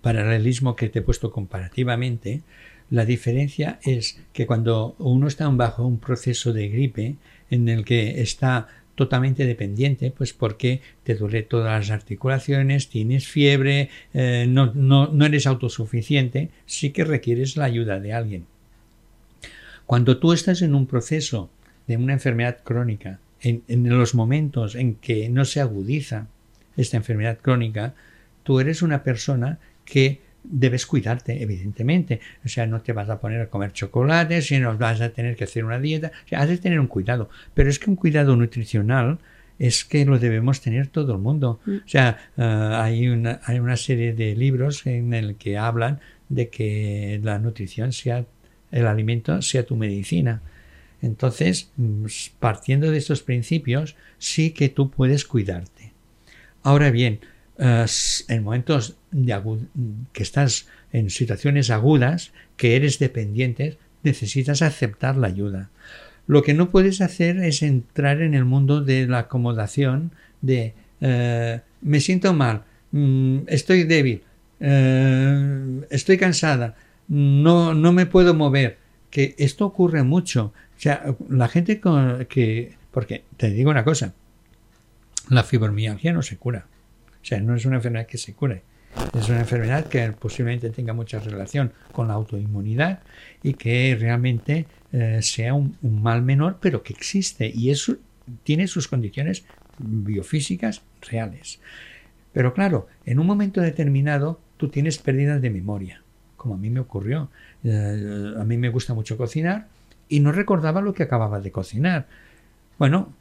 paralelismo que te he puesto comparativamente, la diferencia es que cuando uno está bajo un proceso de gripe en el que está totalmente dependiente, pues porque te duele todas las articulaciones, tienes fiebre, eh, no, no, no eres autosuficiente, sí que requieres la ayuda de alguien. Cuando tú estás en un proceso de una enfermedad crónica, en los momentos en que no se agudiza esta enfermedad crónica, tú eres una persona que debes cuidarte, evidentemente. O sea, no te vas a poner a comer chocolate, sino vas a tener que hacer una dieta. O sea, has de tener un cuidado. Pero es que un cuidado nutricional es que lo debemos tener todo el mundo. O sea, uh, hay, una, hay una serie de libros en el que hablan de que la nutrición sea, el alimento sea tu medicina. Entonces, partiendo de estos principios, sí que tú puedes cuidarte. Ahora bien, en momentos de que estás en situaciones agudas, que eres dependiente, necesitas aceptar la ayuda. Lo que no puedes hacer es entrar en el mundo de la acomodación, de uh, me siento mal, mm, estoy débil, uh, estoy cansada, no, no me puedo mover. Que esto ocurre mucho. O sea, la gente con, que... Porque te digo una cosa, la fibromialgia no se cura. O sea, no es una enfermedad que se cure. Es una enfermedad que posiblemente tenga mucha relación con la autoinmunidad y que realmente eh, sea un, mal menor, pero que existe y eso tiene sus condiciones biofísicas reales. Pero claro, en un momento determinado tú tienes pérdidas de memoria, como a mí me ocurrió. Eh, a mí me gusta mucho cocinar y no recordaba lo que acababa de cocinar. Bueno,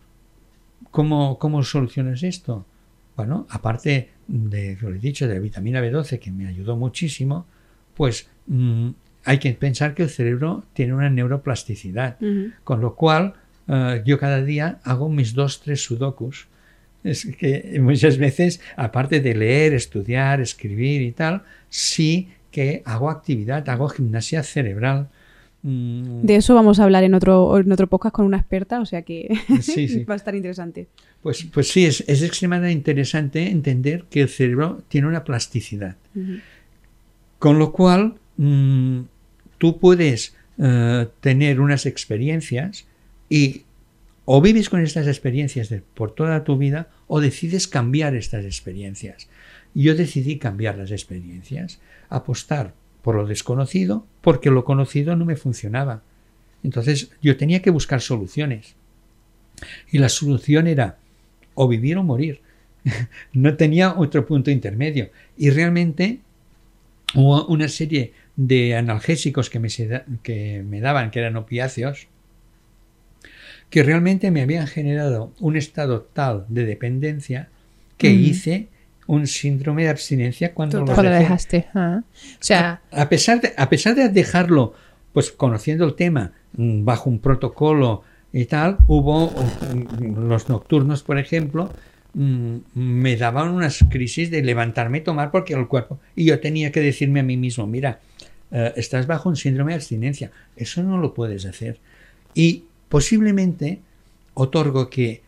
¿cómo, cómo solucionas esto? Bueno, aparte de lo he dicho, de la vitamina B12, que me ayudó muchísimo, pues mmm, hay que pensar que el cerebro tiene una neuroplasticidad, uh -huh. con lo cual uh, yo cada día hago mis dos, tres sudokus. Es que muchas veces, aparte de leer, estudiar, escribir y tal, sí que hago actividad, hago gimnasia cerebral. De eso vamos a hablar en otro, en otro podcast con una experta, o sea que sí, sí. va a estar interesante. Pues, pues sí, es, es, extremadamente interesante entender que el cerebro tiene una plasticidad. Uh -huh. Con lo cual, mmm, tú puedes uh, tener unas experiencias y o vives con estas experiencias de, por toda tu vida o decides cambiar estas experiencias. Yo decidí cambiar las experiencias, apostar por lo desconocido, porque lo conocido no me funcionaba. Entonces yo tenía que buscar soluciones. Y la solución era o vivir o morir. no tenía otro punto intermedio. Y realmente hubo una serie de analgésicos que me, que me daban, que eran opiáceos, que realmente me habían generado un estado tal de dependencia que mm. hice un síndrome de abstinencia cuando lo, dejaste. Ah. O sea, a, pesar de, a pesar de dejarlo, pues conociendo el tema mm, bajo un protocolo y tal, hubo mm, los nocturnos, por ejemplo, me daban unas crisis de levantarme y tomar porque el cuerpo y yo tenía que decirme a mí mismo, mira, eh, estás bajo un síndrome de abstinencia, eso no lo puedes hacer. Y posiblemente otorgo que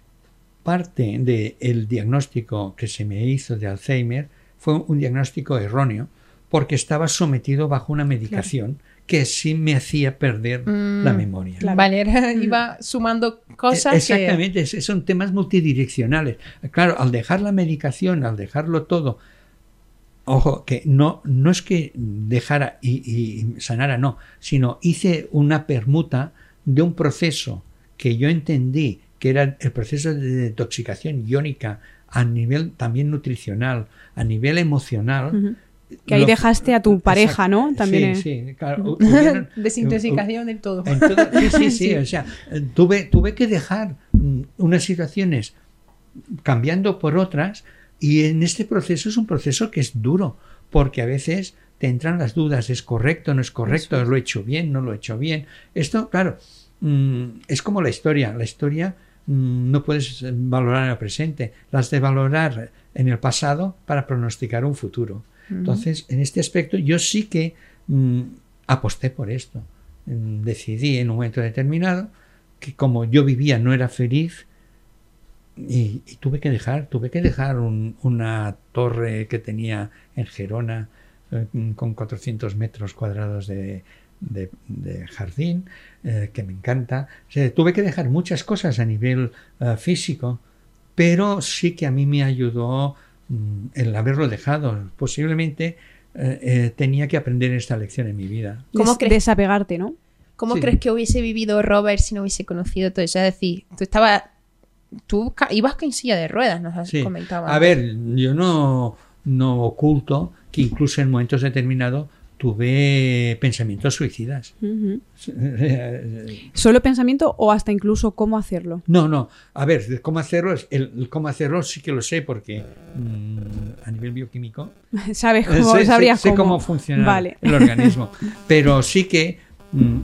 parte del diagnóstico que se me hizo de Alzheimer fue un diagnóstico erróneo porque estaba sometido bajo una medicación que sí me hacía perder mm, la memoria. Vale, mm. iba sumando cosas. Exactamente, son temas multidireccionales. Claro, al dejar la medicación, al dejarlo todo, ojo, que no, no es que dejara y, sanara, no, sino hice una permuta de un proceso que yo entendí que era el proceso de detoxicación iónica a nivel también nutricional, a nivel emocional. Que ahí dejaste a tu pareja, ¿no? También. Sí, sí, claro. Desintoxicación del todo. sí, sí, sí, O sea, tuve, tuve que dejar mm, unas situaciones cambiando por otras y en este proceso es un proceso que es duro, porque a veces te entran las dudas, ¿es correcto, no es correcto? ¿Lo he hecho bien, no lo he hecho bien? Esto, claro, mm, es como la historia. La historia no puedes valorar en el presente, las de valorar en el pasado para pronosticar un futuro. Entonces, en este aspecto, yo sí que mm, aposté por esto. Decidí en un momento determinado que como yo vivía no era feliz, y, tuve que dejar, tuve que dejar una torre que tenía en Gerona eh, con 400 metros cuadrados de, jardín, eh, que me encanta. tuve que dejar muchas cosas a nivel eh, físico, pero sí que a mí me ayudó mm, el haberlo dejado. Posiblemente tenía que aprender esta lección en mi vida. ¿Cómo crees? Desapegarte, ¿no? ¿Cómo crees que hubiese vivido Robert si no hubiese conocido todo eso? Es decir, tú estabas tú ibas en silla de ruedas, nos has comentado. A ver, yo no, no oculto que incluso en momentos determinados tuve pensamientos suicidas. ¿Solo pensamiento o hasta incluso cómo hacerlo? No, no. A ver, cómo hacerlo, el, cómo hacerlo sí que lo sé porque mm, a nivel bioquímico sabes cómo, sé, cómo, funciona el organismo. Pero sí que mm,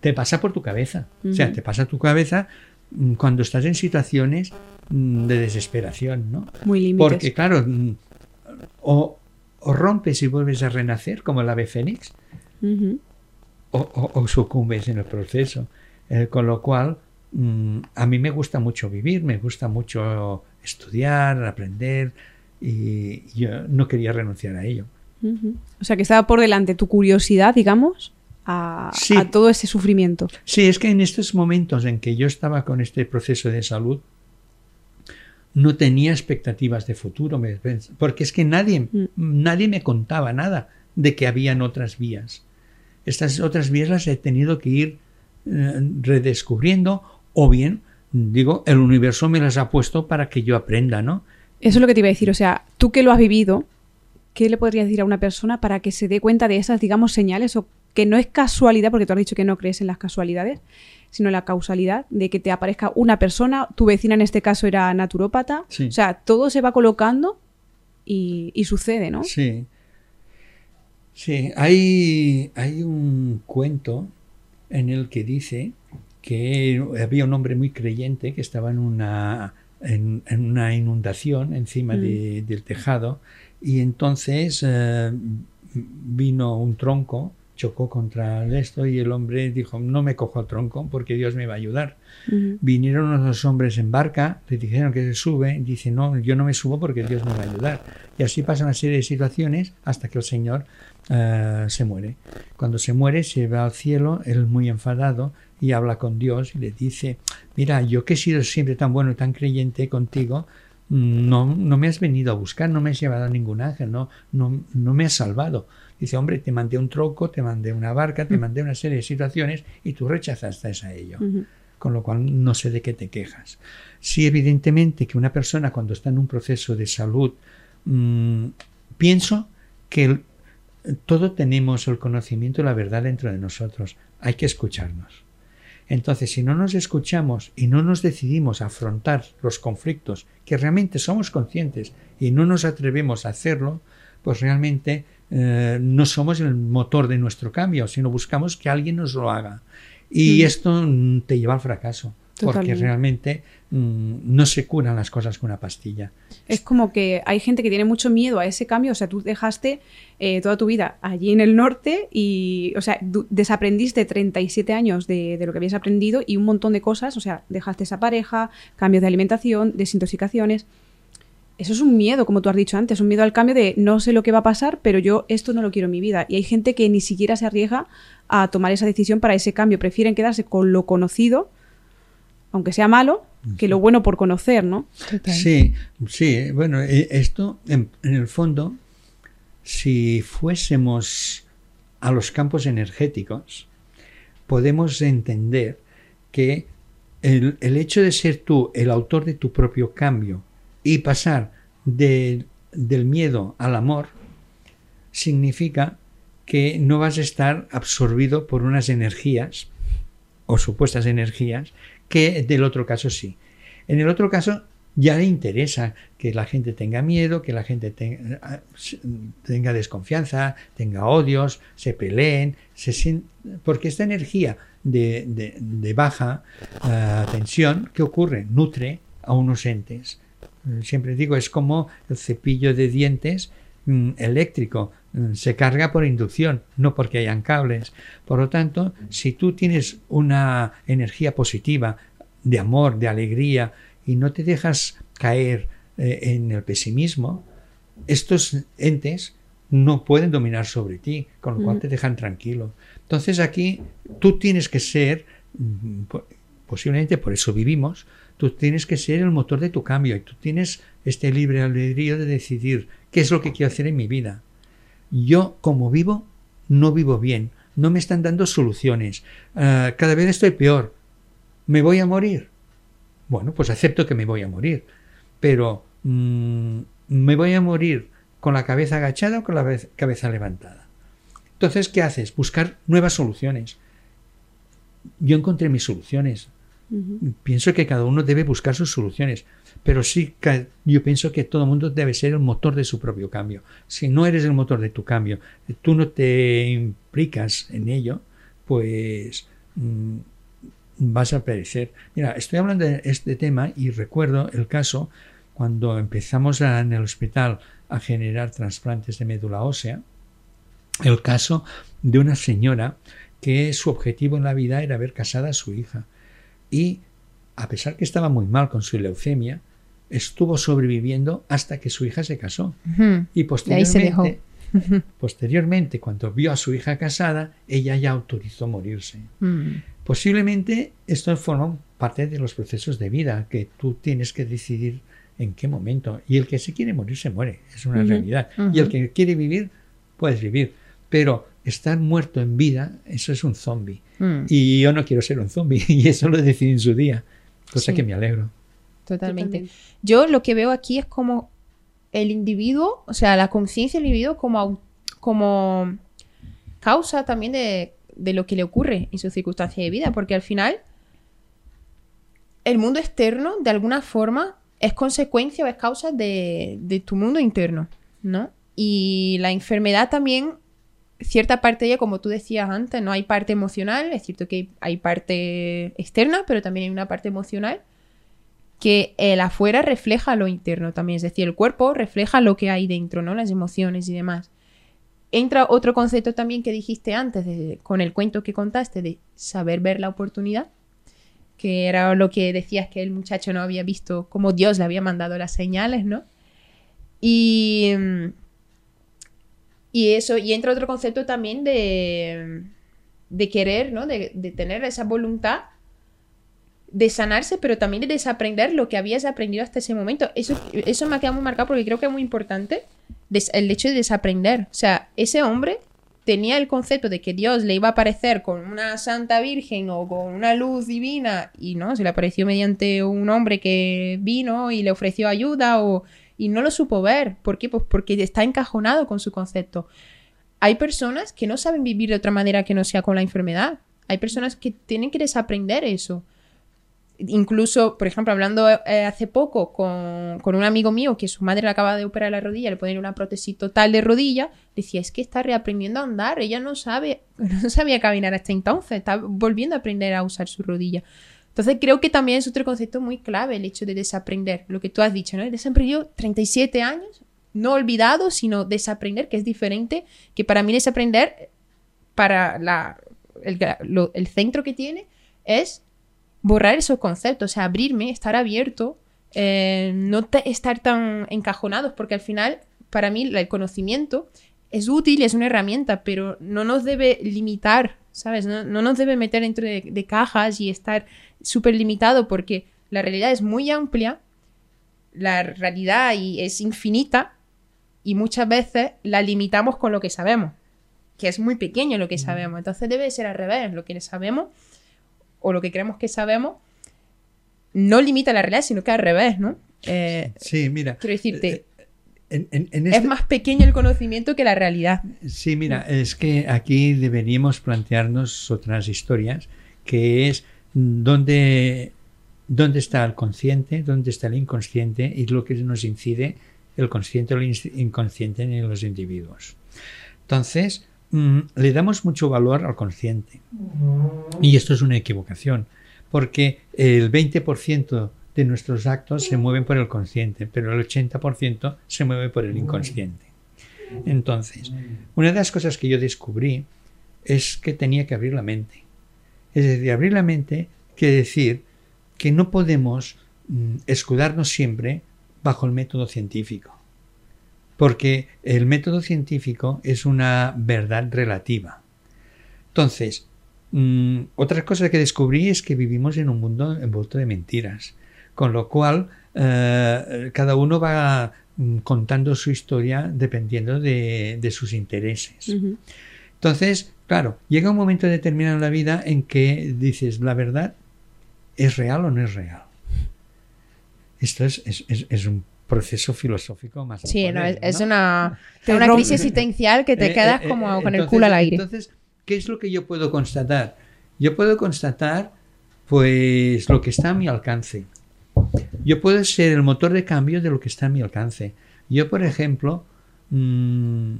te pasa por tu cabeza. O sea, te pasa tu cabeza Mm, cuando estás en situaciones de desesperación, ¿no? Muy límites. Porque, claro, mm, o, rompes y vuelves a renacer como el ave fénix, o, sucumbes en el proceso. Eh, con lo cual, a mí me gusta mucho vivir, me gusta mucho estudiar, aprender, y yo no quería renunciar a ello. O sea, que estaba por delante tu curiosidad, digamos, a, todo ese sufrimiento. Sí, es que en estos momentos en que yo estaba con este proceso de salud, no tenía expectativas de futuro, porque es que nadie, mm. nadie me contaba nada de que habían otras vías. Estas otras vías las he tenido que ir eh, redescubriendo o bien, digo, el universo me las ha puesto para que yo aprenda, ¿no? Eso es lo que te iba a decir, o sea, tú que lo has vivido, ¿qué le podrías decir a una persona para que se dé cuenta de esas, digamos, señales o que no es casualidad, porque tú has dicho que no crees en las casualidades, sino la causalidad de que te aparezca una persona, tu vecina en este caso era naturópata, o sea, todo se va colocando y, sucede, ¿no? Sí. Sí, hay, hay un cuento en el que dice que había un hombre muy creyente que estaba en una, en, una inundación encima mm. del tejado y entonces eh, vino un tronco chocó contra esto y el hombre dijo, no me cojo al tronco porque Dios me va a ayudar. Vinieron unos hombres en barca, le dijeron que se sube, dice, no, yo no me subo porque Dios me va a ayudar. Y así pasa una serie de situaciones hasta que el Señor eh, se muere. Cuando se muere, se va al cielo, él muy enfadado, y habla con Dios y le dice, mira, yo que he sido siempre tan bueno y tan creyente contigo, no, no me has venido a buscar, no me has llevado a ningún ángel, no, no, no me has salvado. Dice, hombre, te mandé un troco, te mandé una barca, te mm. mandé una serie de situaciones y tú rechazaste a ello. con lo cual no sé de qué te quejas. Sí, evidentemente que una persona cuando está en un proceso de salud, mm, pienso que el- todo tenemos el conocimiento y la verdad dentro de nosotros. Hay que escucharnos. Entonces, si no nos escuchamos y no nos decidimos a afrontar los conflictos, que realmente somos conscientes y no nos atrevemos a hacerlo, pues realmente eh, no somos el motor de nuestro cambio, sino buscamos que alguien nos lo haga. Y Mm. esto mm, te lleva al fracaso, porque realmente mm, no se curan las cosas con una pastilla. Es como que hay gente que tiene mucho miedo a ese cambio. O sea, tú dejaste eh, toda tu vida allí en el norte y, o sea, desaprendiste 37 años de, de lo que habías aprendido y un montón de cosas. O sea, dejaste esa pareja, cambios de alimentación, desintoxicaciones. Eso es un miedo, como tú has dicho antes, un miedo al cambio de no sé lo que va a pasar, pero yo esto no lo quiero en mi vida. Y hay gente que ni siquiera se arriesga a tomar esa decisión para ese cambio. Prefieren quedarse con lo conocido, aunque sea malo, que lo bueno por conocer, ¿no? Sí, sí, bueno, eh, esto en, en el fondo, si fuésemos a los campos energéticos, podemos entender que el, el hecho de ser tú el autor de tu propio cambio y pasar de- del miedo al amor significa que no vas a estar absorbido por unas energías o supuestas energías que del otro caso sí. En el otro caso ya le interesa que la gente tenga miedo, que la gente tenga, desconfianza, tenga odios, se peleen, se porque esta energía de baja ah, tensión, ¿qué ocurre? Nutre a unos entes. Eh, Siempre digo, es como el cepillo de dientes mm, eléctrico, mm, se carga por inducción, no porque hayan cables. Por lo tanto, si tú tienes una energía positiva, de amor, de alegría, y no te dejas caer eh, en el pesimismo, estos entes no pueden dominar sobre ti, con lo cual Mm. te dejan tranquilo. Entonces aquí tú tienes que ser, mm, po- posiblemente por eso vivimos, tú tienes que ser el motor de tu cambio y tú tienes este libre albedrío de decidir qué es lo que quiero hacer en mi vida. Yo, como vivo, no vivo bien, no me están dando soluciones, Ah, cada vez estoy peor, me voy a morir. Bueno, pues acepto que me voy a morir, pero mm, me voy a morir con la cabeza agachada o con la cabeza levantada. Entonces, ¿qué haces? Buscar nuevas soluciones. Yo encontré mis soluciones. Pienso que cada uno debe buscar sus soluciones, pero sí, yo pienso que todo el mundo debe ser el motor de su propio cambio. Si no eres el motor de tu cambio, tú no te implicas en ello, pues mm, vas a perecer. Mira, estoy hablando de este tema y recuerdo el caso cuando empezamos a- en el hospital a generar trasplantes de médula ósea, el caso de una señora que su objetivo en la vida era ver casada a su hija y a pesar que estaba muy mal con su leucemia, estuvo sobreviviendo hasta que su hija se casó. Y ahí se dejó. posteriormente, posteriormente, cuando vio a su hija casada, ella ya autorizó morirse. Mm. Posiblemente esto forma parte de los procesos de vida, que tú tienes que decidir en qué momento. Y el que se quiere morir se muere, es una realidad. Y el que quiere vivir, puedes vivir. Pero estar muerto en vida, eso es un zombie. Mm. Y yo no quiero ser un zombie, y eso lo decidí en su día, cosa Sí. que me alegro. Totalmente. Yo lo que veo aquí es como el individuo, o sea, la conciencia del individuo como, como causa también de, de lo que le ocurre en su circunstancia de vida, porque al final el mundo externo, de alguna forma, es consecuencia o es causa de, de tu mundo interno, ¿no? Y la enfermedad también, cierta parte de ella, como tú decías antes, no hay parte emocional, es cierto que hay- parte externa, pero también hay una parte emocional que el afuera refleja lo interno también, es decir, el cuerpo refleja lo que hay dentro, ¿no? Las emociones y demás. Entra otro concepto también que dijiste antes, con el cuento que contaste, de saber ver la oportunidad, que era lo que decías que el muchacho no había visto, como Dios le había mandado las señales, ¿no? Y, mm, y eso, y entra otro concepto también de, de querer, ¿no? De, de tener esa voluntad de sanarse, pero también de desaprender lo que habías aprendido hasta ese momento. Eso, eso me ha quedado muy marcado porque creo que es muy importante el hecho de desaprender. O sea, ese hombre tenía el concepto de que Dios le iba a aparecer con una santa virgen o con una luz divina y no, se le apareció mediante un hombre que vino y le ofreció ayuda o y no lo supo ver. ¿Por qué? Pues porque está encajonado con su concepto. Hay personas que no saben vivir de otra manera que no sea con la enfermedad. Hay personas que tienen que desaprender eso incluso, por ejemplo, hablando eh, hace poco con, con, un amigo mío que su madre le acaba de operar la rodilla, le ponen una prótesis total de rodilla, decía, es que está reaprendiendo a andar, ella no sabe, no sabía caminar hasta entonces, está volviendo a aprender a usar su rodilla. Entonces creo que también es otro concepto muy clave el hecho de desaprender, lo que tú has dicho, ¿no? Desaprendió 37 años, no olvidado, sino desaprender, que es diferente, que para mí desaprender, para la, el, el centro que tiene, es borrar esos conceptos, o sea, abrirme, estar abierto, eh, no estar tan encajonados, porque al final, para mí, el conocimiento es útil, es una herramienta, pero no nos debe limitar, ¿sabes? No, nos debe meter dentro de, cajas y estar súper limitado, porque la realidad es muy amplia, la realidad y es infinita, y muchas veces la limitamos con lo que sabemos, que es muy pequeño lo que sabemos. Entonces debe ser al revés, lo que sabemos o lo que creemos que sabemos no limita la realidad, sino que al revés, ¿no? Eh, sí, mira. Quiero decirte, eh, es este más pequeño el conocimiento que la realidad. Sí, mira, es que aquí deberíamos plantearnos otras historias, que es dónde, dónde está el consciente, dónde está el inconsciente y lo que nos incide el consciente o el inconsciente en los individuos. Entonces, Mm, le damos mucho valor al consciente. Y esto es una equivocación, porque el 20% de nuestros actos se mueven por el consciente, pero el 80% se mueve por el inconsciente. Entonces, una de las cosas que yo descubrí es que tenía que abrir la mente. Es decir, abrir la mente quiere decir que no podemos mm, escudarnos siempre bajo el método científico porque el método científico es una verdad relativa. Entonces, mm, otra cosa que descubrí es que vivimos en un mundo envuelto de mentiras, con lo cual eh, cada uno va mm, contando su historia dependiendo de, sus intereses. Entonces, claro, llega un momento determinado en la vida en que dices, la verdad es real o no es real. Esto es, es un proceso filosófico más. Sí, es, una, una crisis existencial que te eh, quedas eh, como con el culo al aire. Entonces, ¿qué es lo que yo puedo constatar? Yo puedo constatar, pues, lo que está a mi alcance. Yo puedo ser el motor de cambio de lo que está a mi alcance. Yo, por ejemplo, mm,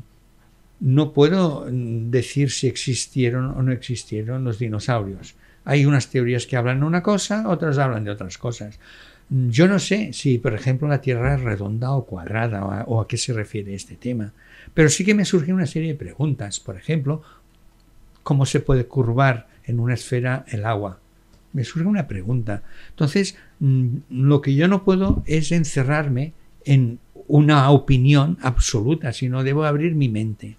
no puedo decir si existieron o no existieron los dinosaurios. Hay unas teorías que hablan de una cosa, otras hablan de otras cosas. Yo no sé si, por ejemplo, la Tierra es redonda o cuadrada o a, qué se refiere este tema, pero sí que me surgen una serie de preguntas. Por ejemplo, ¿cómo se puede curvar en una esfera el agua? Me surge una pregunta. Entonces, mm, lo que yo no puedo es encerrarme en una opinión absoluta, sino debo abrir mi mente.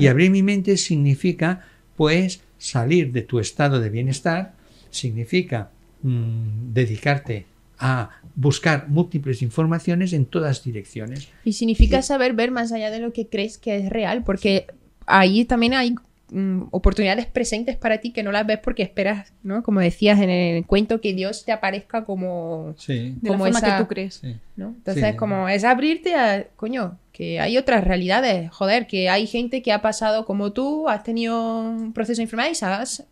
Y abrir mi mente significa, pues, salir de tu estado de bienestar, significa mm, dedicarte a buscar múltiples informaciones en todas direcciones. Y significa saber ver más allá de lo que crees que es real, porque ahí también hay mm, oportunidades presentes para ti que no las ves porque esperas, ¿no? Como decías en el cuento, que Dios te aparezca como, de como la forma que tú crees. ¿no? Entonces, como es abrirte a, coño, que hay otras realidades, joder, que hay gente que ha pasado como tú, has tenido un proceso de enfermedad y has,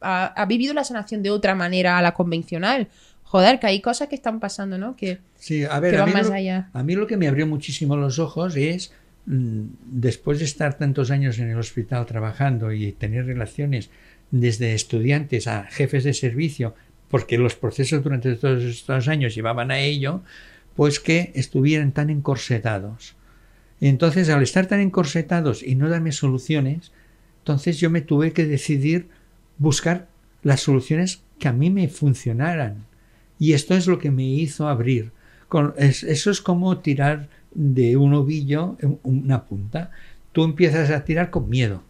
ha vivido la sanación de otra manera a la convencional joder, que hay cosas que están pasando, ¿no? Que, sí, a ver, más allá. A mí lo que me abrió muchísimo los ojos es, mm, después de estar tantos años en el hospital trabajando y tener relaciones desde estudiantes a jefes de servicio, porque los procesos durante todos estos años llevaban a ello, pues que estuvieran tan encorsetados. Entonces, al estar tan encorsetados y no darme soluciones, entonces yo me tuve que decidir buscar las soluciones que a mí me funcionaran. Y esto es lo que me hizo abrir. eso es como tirar de un ovillo una punta. Tú empiezas a tirar con miedo.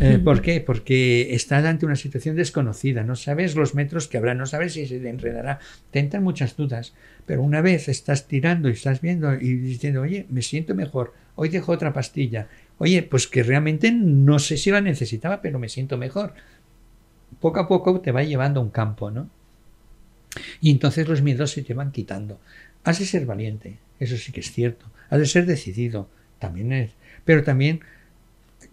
Eh, ¿Por qué? Porque estás ante una situación desconocida, no sabes los metros que habrá, no sabes si se te enredará, te entran muchas dudas, pero una vez estás tirando y estás viendo y diciendo, oye, me siento mejor, hoy dejo otra pastilla, Oye, pues que realmente no sé si la necesitaba, pero me siento mejor. Poco a poco te va llevando a un campo, ¿no? Y entonces los miedos se te van quitando. Has de ser valiente, eso sí que es cierto. Has de ser decidido, también es. Pero también,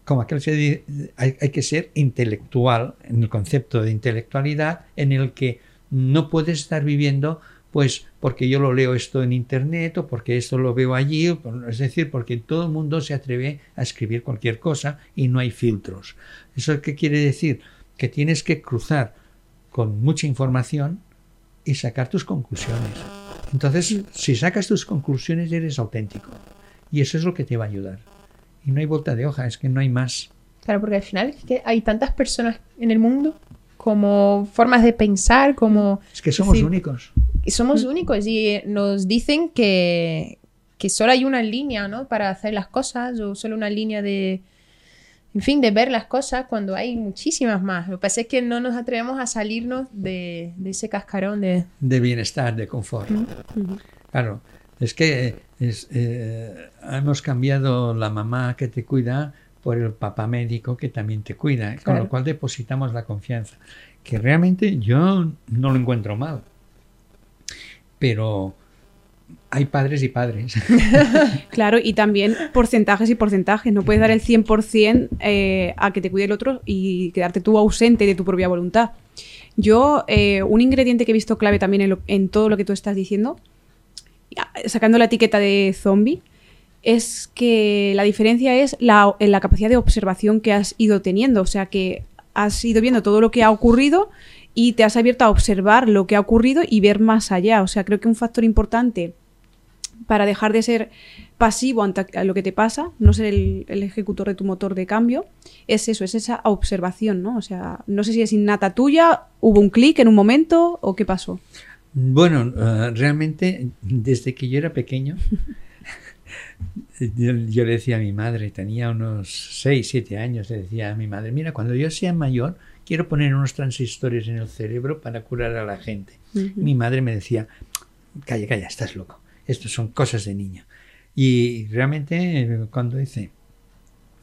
como aquel se dice, hay, hay que ser intelectual, en el concepto de intelectualidad, en el que no puedes estar viviendo pues porque yo lo leo esto en internet o porque esto lo veo allí, es decir, porque todo el mundo se atreve a escribir cualquier cosa y no hay filtros. ¿Eso qué quiere decir? Que tienes que cruzar con mucha información y sacar tus conclusiones. Entonces, si sacas tus conclusiones eres auténtico y eso es lo que te va a ayudar. Y no hay vuelta de hoja, es que no hay más. Claro, porque al final es que hay tantas personas en el mundo como formas de pensar, como... Es que somos únicos. Somos únicos y nos dicen que, que solo hay una línea, ¿no? Para hacer las cosas o solo una línea de, en fin, de ver las cosas cuando hay muchísimas más. Lo que pasa es que no nos atrevemos a salirnos de, de ese cascarón de... De bienestar, de confort. Claro, es que eh, hemos cambiado la mamá que te cuida por el papá médico que también te cuida, con lo cual depositamos la confianza, que realmente yo no lo encuentro mal, pero hay padres y padres. claro, y también porcentajes y porcentajes. No puedes dar el 100% eh, a que te cuide el otro y quedarte tú ausente de tu propia voluntad. Yo, eh, un ingrediente que he visto clave también en, en, todo lo que tú estás diciendo, sacando la etiqueta de zombie, es que la diferencia es la, la capacidad de observación que has ido teniendo. O sea, que has ido viendo todo lo que ha ocurrido y te has abierto a observar lo que ha ocurrido y ver más allá. O sea, creo que un factor importante para dejar de ser pasivo ante lo que te pasa, no ser el, ejecutor de tu motor de cambio, es eso, es esa observación, ¿no? O sea, no sé si es innata tuya, hubo un clic en un momento o qué pasó. Bueno, uh, realmente desde que yo era pequeño yo, le decía a mi madre, tenía unos 6, 7 años, le decía a mi madre, mira, cuando yo sea mayor, quiero poner unos transistores en el cerebro para curar a la gente. Mi madre me decía, calla, calla, estás loco, esto son cosas de niño. Y realmente cuando hice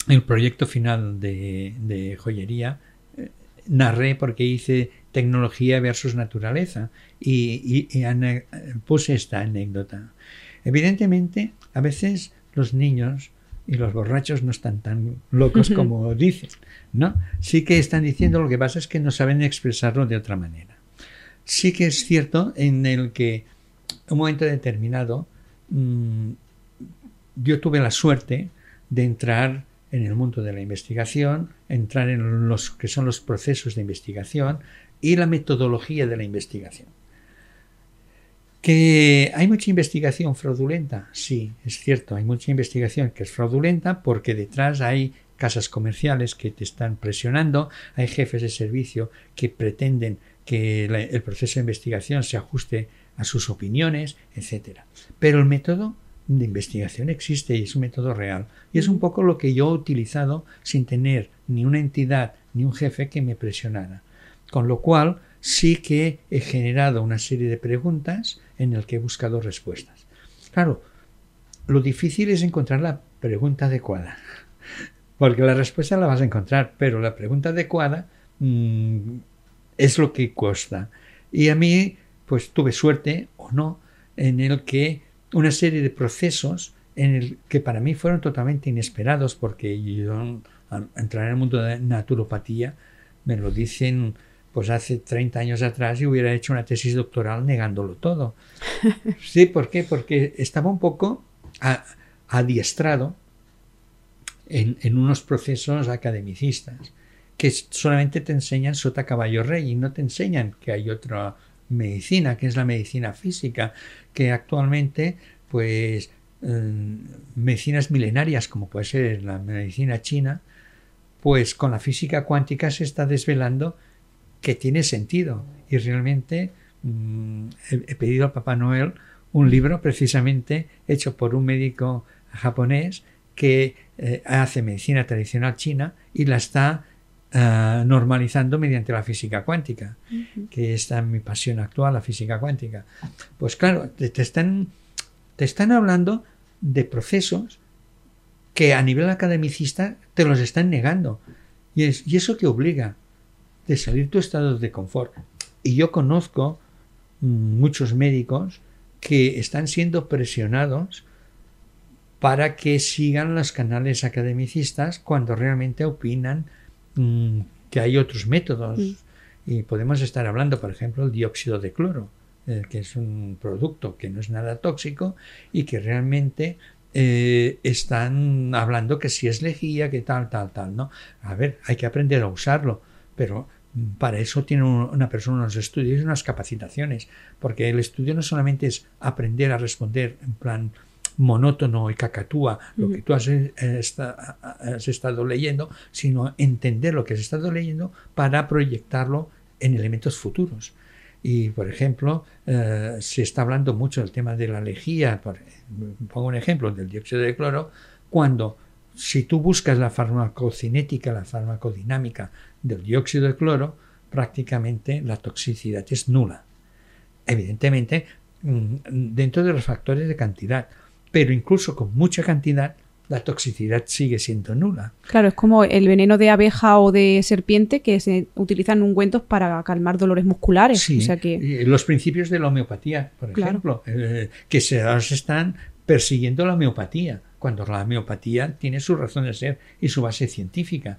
el proyecto final de, joyería, eh, narré porque hice tecnología versus naturaleza y, y puse esta anécdota. Evidentemente, a veces los niños y los borrachos no están tan locos como dicen, ¿no? Sí que están diciendo, lo que pasa es que no saben expresarlo de otra manera. Sí que es cierto en el que un momento determinado mm, yo tuve la suerte de entrar en el mundo de la investigación, entrar en los que son los procesos de investigación y la metodología de la investigación. ¿Que hay mucha investigación fraudulenta? Sí, es cierto, hay mucha investigación que es fraudulenta porque detrás hay casas comerciales que te están presionando, hay jefes de servicio que pretenden que el proceso de investigación se ajuste a sus opiniones, etc. Pero el método de investigación existe y es un método real. Y es un poco lo que yo he utilizado sin tener ni una entidad ni un jefe que me presionara. Con lo cual sí que he generado una serie de preguntas en el que he buscado respuestas. Claro, lo difícil es encontrar la pregunta adecuada, porque la respuesta la vas a encontrar, pero la pregunta adecuada mm, es lo que cuesta. Y a mí, pues tuve suerte o no, en el que una serie de procesos en el que para mí fueron totalmente inesperados, porque yo entrar en el mundo de naturopatía me lo dicen pues hace 30 años atrás yo hubiera hecho una tesis doctoral negándolo todo. Sí, ¿por qué? Porque estaba un poco adiestrado en, unos procesos academicistas que solamente te enseñan sota caballo rey y no te enseñan que hay otra medicina, que es la medicina física, que actualmente pues medicinas milenarias como puede ser la medicina china, pues con la física cuántica se está desvelando que tiene sentido. Y realmente mm, he, pedido al Papá Noel un libro precisamente hecho por un médico japonés que eh, hace medicina tradicional china y la está ah, normalizando mediante la física cuántica, que está mi pasión actual, la física cuántica. Pues claro, te, están, te están hablando de procesos que a nivel academicista te los están negando. Y, es, y eso que obliga de salir tu estado de confort. Y yo conozco mm, muchos médicos que están siendo presionados para que sigan los canales academicistas cuando realmente opinan mm, que hay otros métodos. Mm. Y podemos estar hablando, por ejemplo, el dióxido de cloro, eh, que es un producto que no es nada tóxico y que realmente eh, están hablando que si es lejía, que tal, tal, tal, ¿no? A ver, hay que aprender a usarlo, pero mm, para eso tiene un- una persona unos estudios y unas capacitaciones, porque el estudio no solamente es aprender a responder en plan monótono y cacatúa lo que tú has, eh, has estado leyendo, sino entender lo que has estado leyendo para proyectarlo en elementos futuros. Y, por ejemplo, eh, se está hablando mucho del tema de la lejía, por- pongo un ejemplo del dióxido de cloro, cuando si tú buscas la farmacocinética, la farmacodinámica del dióxido de cloro, prácticamente la toxicidad es nula. Evidentemente, mm, dentro de los factores de cantidad, pero incluso con mucha cantidad, la toxicidad sigue siendo nula. Claro, es como el veneno de abeja o de serpiente que se utilizan ungüentos para calmar dolores musculares. Sí, O sea que, y los principios de la homeopatía, por Claro. ejemplo, eh, que se están persiguiendo la homeopatía, cuando la homeopatía tiene su razón de ser y su base científica.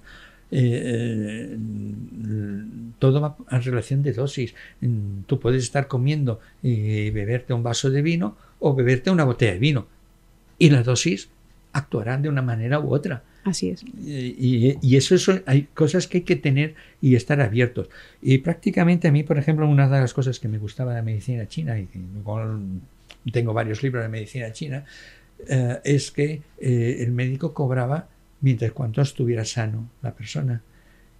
Eh, eh, todo va en relación de dosis. Mm, Tú puedes estar comiendo y beberte un vaso de vino o beberte una botella de vino. Y la dosis actuará de una manera u otra. así es. Y, y eso son- hay cosas que hay que tener y estar abiertos. Y prácticamente a mí, por ejemplo, una de las cosas que me gustaba de la medicina china, y tengo varios libros de medicina china, eh, es que eh, el médico cobraba mientras cuanto estuviera sano la persona,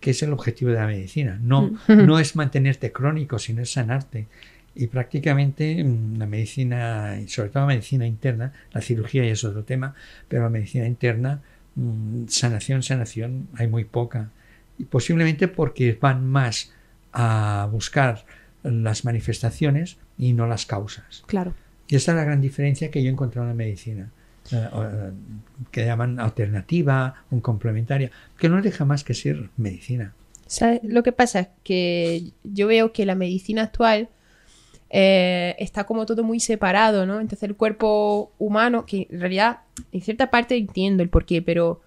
que es el objetivo de la medicina. No, no es mantenerte crónico, sino es sanarte. Y prácticamente mm, la medicina, sobre todo la medicina interna, la cirugía ya es otro tema, pero la medicina interna, mm, sanación, sanación, hay muy poca. Y posiblemente porque van más a buscar las manifestaciones y no las causas. Claro. Y esa es la gran diferencia que yo he encontrado en la medicina, eh, eh, que llaman alternativa, un complementaria, que no deja más que ser medicina. ¿Sabes? Lo que pasa es que yo veo que la medicina actual eh, está como todo muy separado, ¿no? Entonces el cuerpo humano, que en realidad en cierta parte entiendo el porqué, pero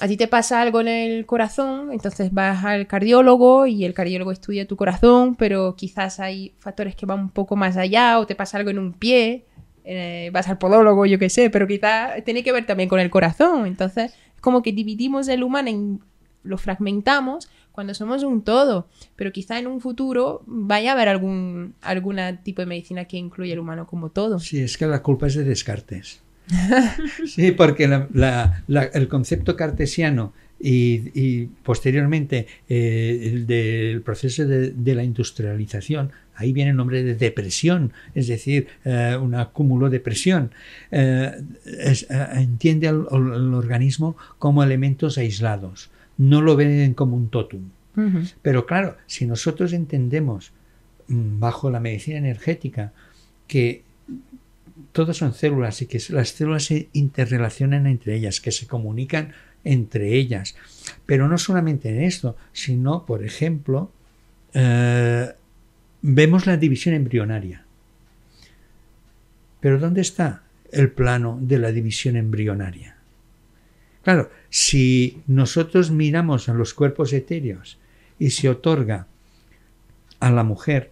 a ti te pasa algo en el corazón, entonces vas al cardiólogo y el cardiólogo estudia tu corazón, pero quizás hay factores que van un poco más allá o te pasa algo en un pie, eh, vas al podólogo, yo qué sé, pero quizás tiene que ver también con el corazón. Entonces es como que dividimos el humano en lo fragmentamos cuando somos un todo, pero quizá en un futuro vaya a haber algún alguna tipo de medicina que incluya el humano como todo. Sí, es que la culpa es de Descartes. Sí, porque la- la- el concepto cartesiano y, posteriormente eh, el del proceso de, la industrialización, ahí viene el nombre de depresión, es decir, eh, un acúmulo de presión. Eh, eh, entiende al, al- al organismo como elementos aislados, no lo ven como un totum. Pero claro, si nosotros entendemos mm, bajo la medicina energética que todos son células y que las células se interrelacionan entre ellas, que se comunican entre ellas. Pero no solamente en esto, sino, por ejemplo, eh, vemos la división embrionaria. Pero ¿dónde está el plano de la división embrionaria? Claro, si nosotros miramos a los cuerpos etéreos y se otorga a la mujer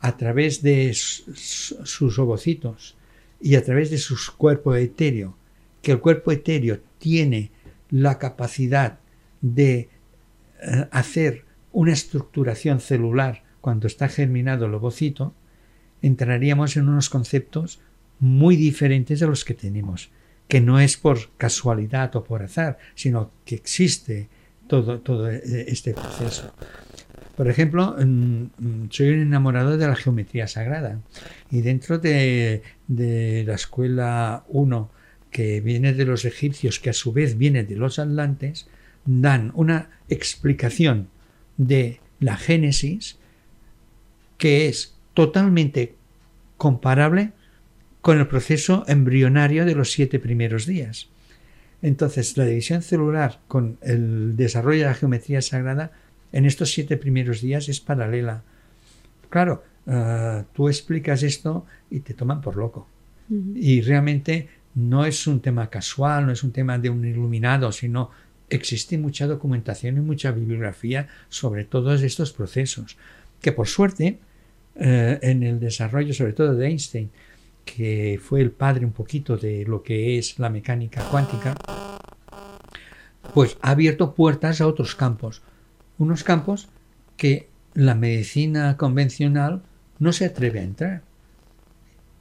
a través de sus ovocitos y a través de su cuerpo etéreo, que el cuerpo etéreo tiene la capacidad de eh, hacer una estructuración celular cuando está germinado el ovocito, entraríamos en unos conceptos muy diferentes de los que tenemos, que no es por casualidad o por azar, sino que existe todo, todo eh, este proceso. Por ejemplo, mm, soy un enamorado de la geometría sagrada y dentro de, de la escuela 1 que viene de los egipcios, que a su vez viene de los atlantes, dan una explicación de la Génesis que es totalmente comparable con el proceso embrionario de los siete primeros días. Entonces, la división celular con el desarrollo de la geometría sagrada en estos siete primeros días es paralela. Claro, ah, tú explicas esto y te toman por loco. Y realmente no es un tema casual, no es un tema de un iluminado, sino existe mucha documentación y mucha bibliografía sobre todos estos procesos, que por suerte eh, en el desarrollo sobre todo de Einstein, que fue el padre un poquito de lo que es la mecánica cuántica, pues ha abierto puertas a otros campos, unos campos que la medicina convencional no se atreve a entrar.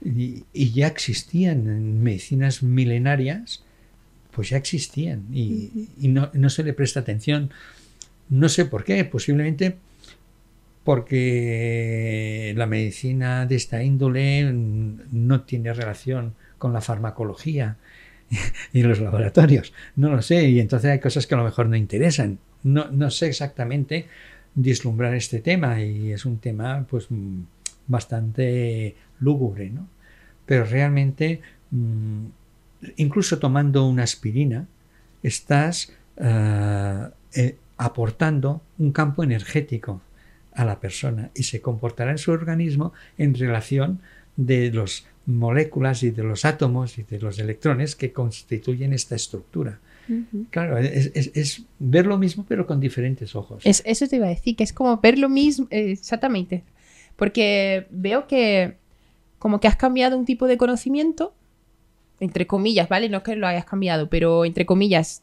Y, ya existían en medicinas milenarias, pues ya existían y, no, no, se le presta atención. No sé por qué, posiblemente porque la medicina de esta índole no tiene relación con la farmacología y los laboratorios. No lo sé, y entonces hay cosas que a lo mejor no interesan. No, no sé exactamente dislumbrar este tema y es un tema pues bastante lúgubre, ¿no? Pero realmente, mm, incluso tomando una aspirina, estás eh, eh, aportando un campo energético a la persona y se comportará en su organismo en relación de las moléculas y de los átomos y de los electrones que constituyen esta estructura. Claro, es, ver lo mismo pero con diferentes ojos. eso te iba a decir, que es como ver lo mismo, eh, exactamente. Porque veo que como que has cambiado un tipo de conocimiento, entre comillas, ¿vale? No es que lo hayas cambiado, pero entre comillas,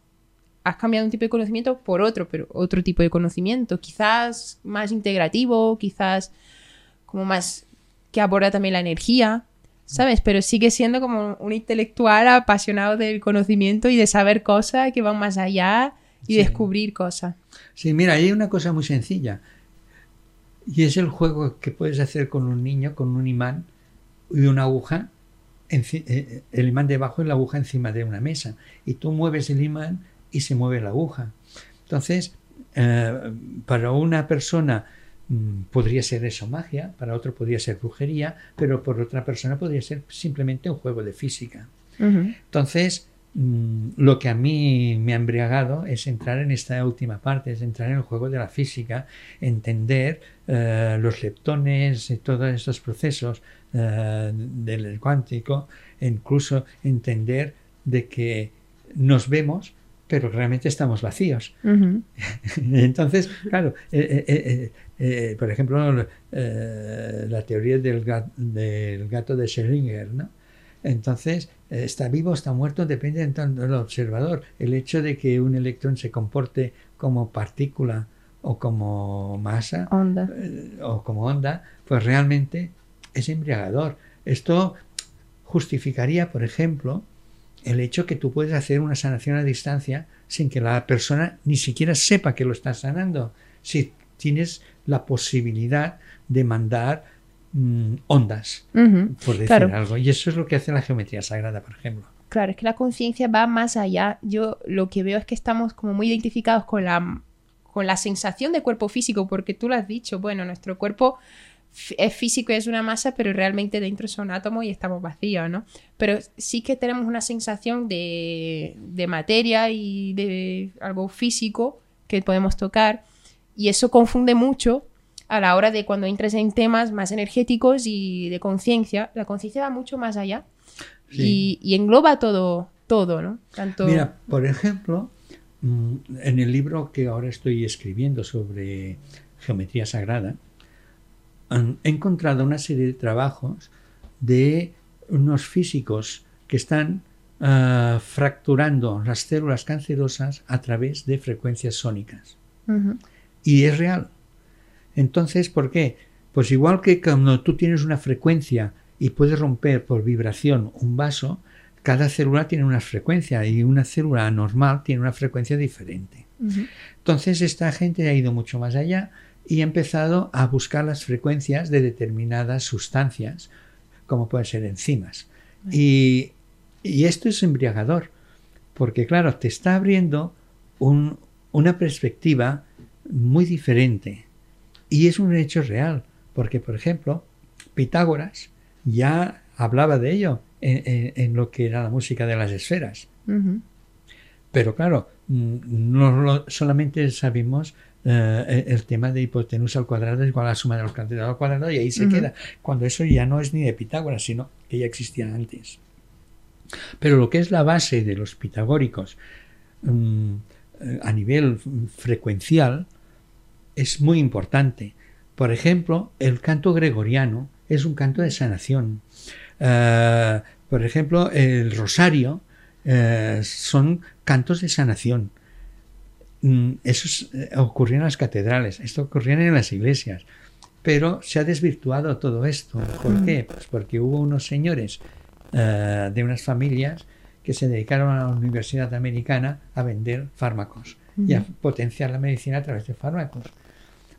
has cambiado un tipo de conocimiento por otro, pero otro tipo de conocimiento, quizás más integrativo, quizás como más que aborda también la energía, ¿sabes? Pero sigue siendo como un intelectual apasionado del conocimiento y de saber cosas que van más allá y descubrir cosas. Sí, mira, hay una cosa muy sencilla. Y es el juego que puedes hacer con un niño, con un imán y una aguja, eh, el imán debajo y la aguja encima de una mesa. Y tú mueves el imán y se mueve la aguja. Entonces, eh, para una persona mm, podría ser eso magia, para otro podría ser brujería, pero por otra persona podría ser simplemente un juego de física. Entonces, mm, lo que a mí me ha embriagado es entrar en esta última parte, es entrar en el juego de la física, entender eh, los leptones y todos estos procesos eh, del cuántico, incluso entender de que nos vemos pero realmente estamos vacíos. Entonces, claro, eh, eh, eh, por ejemplo, la teoría del, gato de Schrödinger, ¿no? Entonces, está vivo, está muerto, depende del observador. El hecho de que un electrón se comporte como partícula o como masa o como onda, pues realmente es embriagador. Esto justificaría, por ejemplo, el hecho que tú puedes hacer una sanación a distancia sin que la persona ni siquiera sepa que lo estás sanando. Si tienes la posibilidad de mandar mm, ondas, por decir algo. Y eso es lo que hace la geometría sagrada, por ejemplo. Claro, es que la conciencia va más allá. Yo lo que veo es que estamos como muy identificados con la, con la sensación de cuerpo físico, porque tú lo has dicho, bueno, nuestro cuerpo es físico y es una masa, pero realmente dentro son átomos y estamos vacíos, ¿no? Pero sí que tenemos una sensación de, de materia y de algo físico que podemos tocar y eso confunde mucho a la hora de cuando entres en temas más energéticos y de conciencia. La conciencia va mucho más allá y, y, engloba todo, todo, ¿no? Tanto... Mira, por ejemplo, mm, en el libro que ahora estoy escribiendo sobre geometría sagrada, han encontrado una serie de trabajos de unos físicos que están ah, fracturando las células cancerosas a través de frecuencias sónicas. Y es real. Entonces, ¿por qué? Pues igual que cuando tú tienes una frecuencia y puedes romper por vibración un vaso, cada célula tiene una frecuencia y una célula normal tiene una frecuencia diferente. Entonces, esta gente ha ido mucho más allá y he empezado a buscar las frecuencias de determinadas sustancias, como pueden ser enzimas. Y, esto es embriagador, porque claro, te está abriendo una perspectiva muy diferente. Y es un hecho real, porque por ejemplo, Pitágoras ya hablaba de ello en, lo que era la música de las esferas. Pero claro, mm, no lo- solamente sabemos eh, el tema de hipotenusa al cuadrado es igual a la suma de los catetos al cuadrado y ahí se queda. Cuando eso ya no es ni de Pitágoras, sino que ya existía antes. Pero lo que es la base de los pitagóricos mm, a nivel frecuencial es muy importante. Por ejemplo, el canto gregoriano es un canto de sanación. Eh, por ejemplo, el rosario eh, son cantos de sanación. Mm, Eso es- eh, ocurría en las catedrales, esto ocurría en las iglesias. Pero se ha desvirtuado todo esto. ¿Por qué? Pues porque hubo unos señores eh, de unas familias que se dedicaron a la Universidad Americana a vender fármacos y a potenciar la medicina a través de fármacos.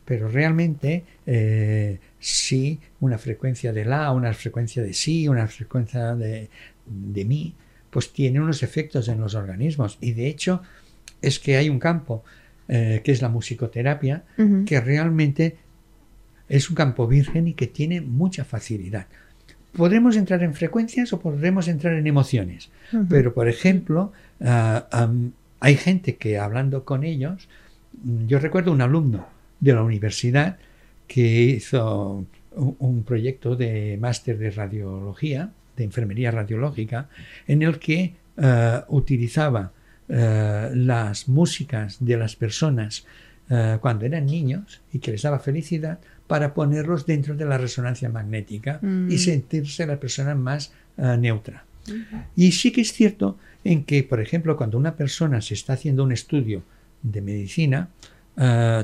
Pero realmente eh, sí, una frecuencia de la, una frecuencia de sí, una frecuencia de, de mi, pues tiene unos efectos en los organismos. Y de hecho es que hay un campo eh, que es la musicoterapia, que realmente es un campo virgen y que tiene mucha facilidad. Podremos entrar en frecuencias o podremos entrar en emociones. Pero, por ejemplo, ah, hay gente que hablando con ellos, mm, yo recuerdo un alumno de la universidad que hizo un, un proyecto de máster de radiología, de enfermería radiológica, en el que ah, utilizaba ah, las músicas de las personas ah, cuando eran niños y que les daba felicidad para ponerlos dentro de la resonancia magnética y sentirse la persona más ah, neutra. Y sí que es cierto en que, por ejemplo, cuando una persona se está haciendo un estudio de medicina,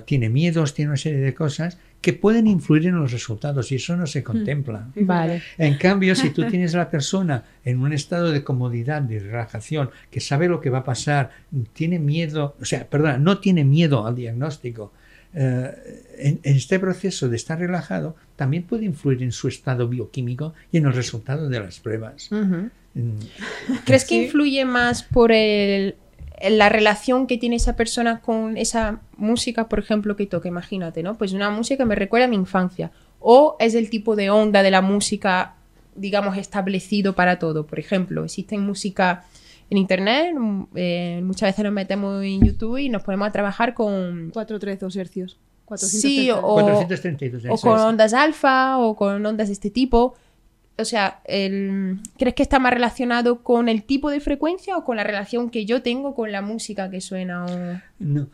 tiene miedos, tiene una serie de cosas que pueden influir en los resultados y eso no se contempla. Vale. En cambio, si tú tienes a la persona en un estado de comodidad, de relajación, que sabe lo que va a pasar, tiene miedo, o sea, perdona, no tiene miedo al diagnóstico, eh, en, en este proceso de estar relajado también puede influir en su estado bioquímico y en los resultados de las pruebas. Mm, ¿Crees que influye más por el, la relación que tiene esa persona con esa música, por ejemplo, que toca? Imagínate, ¿no? Pues una música me recuerda a mi infancia. O es el tipo de onda de la música, digamos, establecido para todo. Por ejemplo, existe música en internet, mm, eh, muchas veces nos metemos en YouTube y nos ponemos a trabajar con... 432 hercios. Sí, 432. o- 432 o eso con ondas alfa o con ondas de este tipo. O sea, el- ¿crees que está más relacionado con el tipo de frecuencia o con la relación que yo tengo con la música que suena o, No.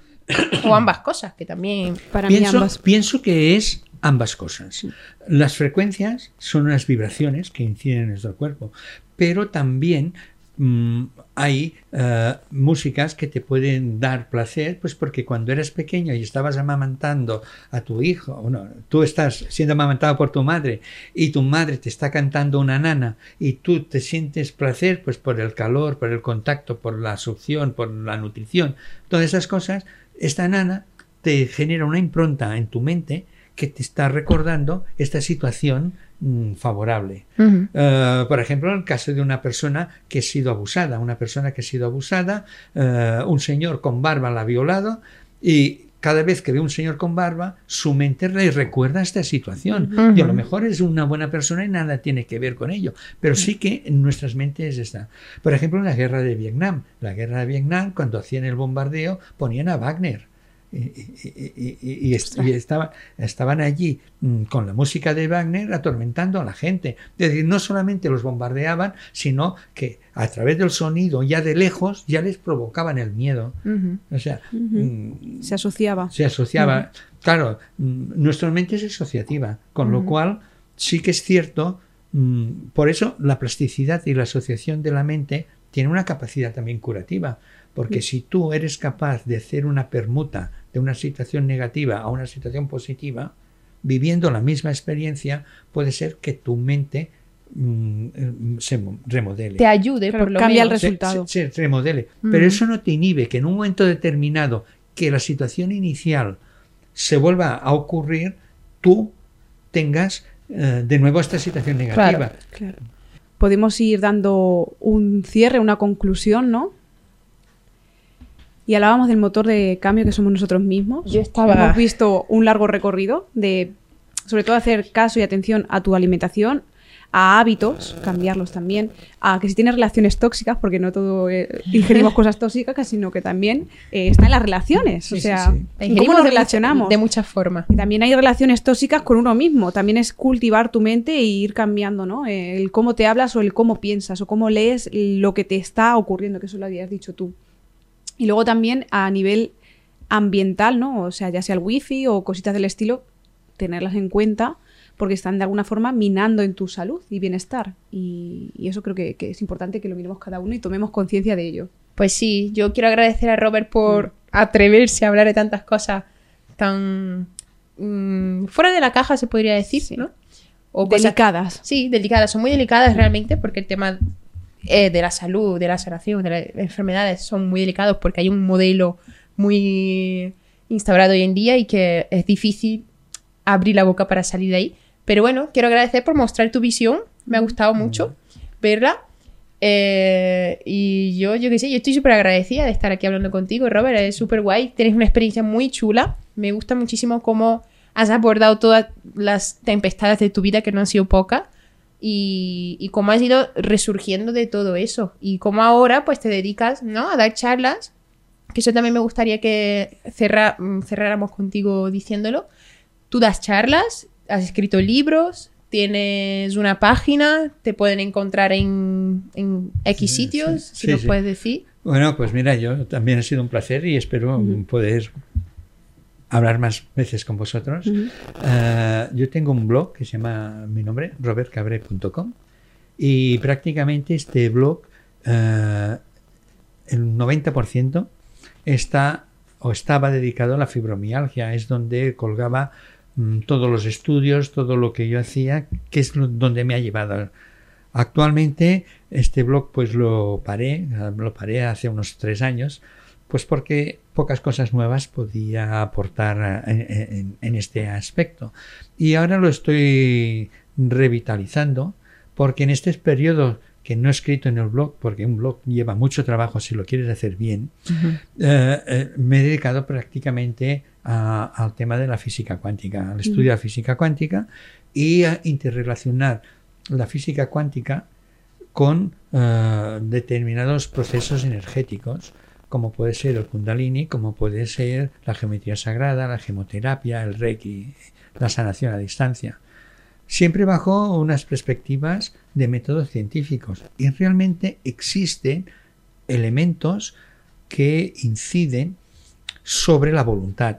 o ambas cosas? Que también... Para mí Pienso, ambas. pienso que es ambas cosas. Las frecuencias son unas vibraciones que inciden en nuestro cuerpo, pero también mm, hay eh, músicas que te pueden dar placer, pues porque cuando eres pequeño y estabas amamantando a tu hijo, bueno, tú estás siendo amamantado por tu madre y tu madre te está cantando una nana y tú te sientes placer, pues por el calor, por el contacto, por la succión, por la nutrición, todas esas cosas, esta nana te genera una impronta en tu mente que te está recordando esta situación mm, favorable. Eh, por ejemplo, en el caso de una persona que ha sido abusada, una persona que ha sido abusada, eh, un señor con barba la ha violado y cada vez que ve un señor con barba, su mente le recuerda esta situación. Y a lo mejor es una buena persona y nada tiene que ver con ello, pero sí que en nuestras mentes está. Por ejemplo, en la guerra de Vietnam. La guerra de Vietnam, cuando hacían el bombardeo, ponían a Wagner. Y, y- y- y- y est- y estaba- estaban allí mm, con la música de Wagner atormentando a la gente. Es decir, no solamente los bombardeaban, sino que a través del sonido, ya de lejos, ya les provocaban el miedo. O sea, mm, Se asociaba. se asociaba. Claro, mm, nuestra mente es asociativa, con lo cual sí que es cierto, por eso la plasticidad y la asociación de la mente tiene una capacidad también curativa, porque si tú eres capaz de hacer una permuta de una situación negativa a una situación positiva, viviendo la misma experiencia, puede ser que tu mente mm, se mo- remodele Te ayude, Claro, por lo cambia el menos. se- resultado. Se, se remodele. Pero eso no te inhibe que en un momento determinado que la situación inicial se vuelva a ocurrir, tú tengas eh, de nuevo esta situación negativa. Claro. Podemos ir dando un cierre, una conclusión, ¿no? Y hablábamos del motor de cambio que somos nosotros mismos. Yo estaba- Hemos visto un largo recorrido de, sobre todo, hacer caso y atención a tu alimentación, a hábitos, cambiarlos también, a que si tienes relaciones tóxicas, porque no todo eh, ingerimos cosas tóxicas, sino que también eh, está en las relaciones, o Sí, sí, sea, sí. en cómo nos relacionamos. de muchas formas. Y también hay relaciones tóxicas con uno mismo. También es cultivar tu mente e ir cambiando, ¿no? Eh, El cómo te hablas o el cómo piensas o cómo lees lo que te está ocurriendo, que eso lo habías dicho tú. Y luego también a nivel ambiental, ¿no? O sea, ya sea el wifi o cositas del estilo, tenerlas en cuenta porque están de alguna forma minando en tu salud y bienestar. Y, y eso creo que, que es importante que lo miremos cada uno y tomemos conciencia de ello. Pues sí, yo quiero agradecer a Robert por atreverse a hablar de tantas cosas tan mm, fuera de la caja, se podría decir, Sí. ¿no? O cosas- Delicadas. Sí, delicadas, son muy delicadas realmente porque el tema eh, de la salud, de la sanación, de las enfermedades son muy delicados porque hay un modelo muy instaurado hoy en día y que es difícil abrir la boca para salir de ahí. Pero bueno, quiero agradecer por mostrar tu visión, me ha gustado mucho verla. Eh, y yo, yo qué sé, yo estoy súper agradecida de estar aquí hablando contigo, Robert, es súper guay, tienes una experiencia muy chula, me gusta muchísimo cómo has abordado todas las tempestades de tu vida, que no han sido pocas, y, y cómo has ido resurgiendo de todo eso, y cómo ahora pues te dedicas, ¿no? A dar charlas, que eso también me gustaría que cerra- mm, cerráramos contigo diciéndolo. Tú das charlas, has escrito libros, tienes una página, te pueden encontrar en, en X Sí, sitios, sí, si sí, nos puedes decir. Bueno, pues mira, yo también ha sido un placer y espero poder hablar más veces con vosotros. Eh, yo tengo un blog que se llama mi nombre, robertcabre.com y prácticamente este blog, eh, el 90% está o estaba dedicado a la fibromialgia, es donde colgaba mm, todos los estudios, todo lo que yo hacía, que es lo- donde me ha llevado. Actualmente este blog pues lo paré, lo paré hace unos tres años, pues porque pocas cosas nuevas podía aportar eh, en, en este aspecto. Y ahora lo estoy revitalizando porque en este periodo que no he escrito en el blog, porque un blog lleva mucho trabajo si lo quieres hacer bien, eh, eh, me he dedicado prácticamente a- al tema de la física cuántica, al estudio de la física cuántica y a interrelacionar la física cuántica con eh, determinados procesos energéticos, como puede ser el kundalini, como puede ser la geometría sagrada, la gemoterapia, el reiki, la sanación a distancia. Siempre bajo unas perspectivas de métodos científicos. Y realmente existen elementos que inciden sobre la voluntad.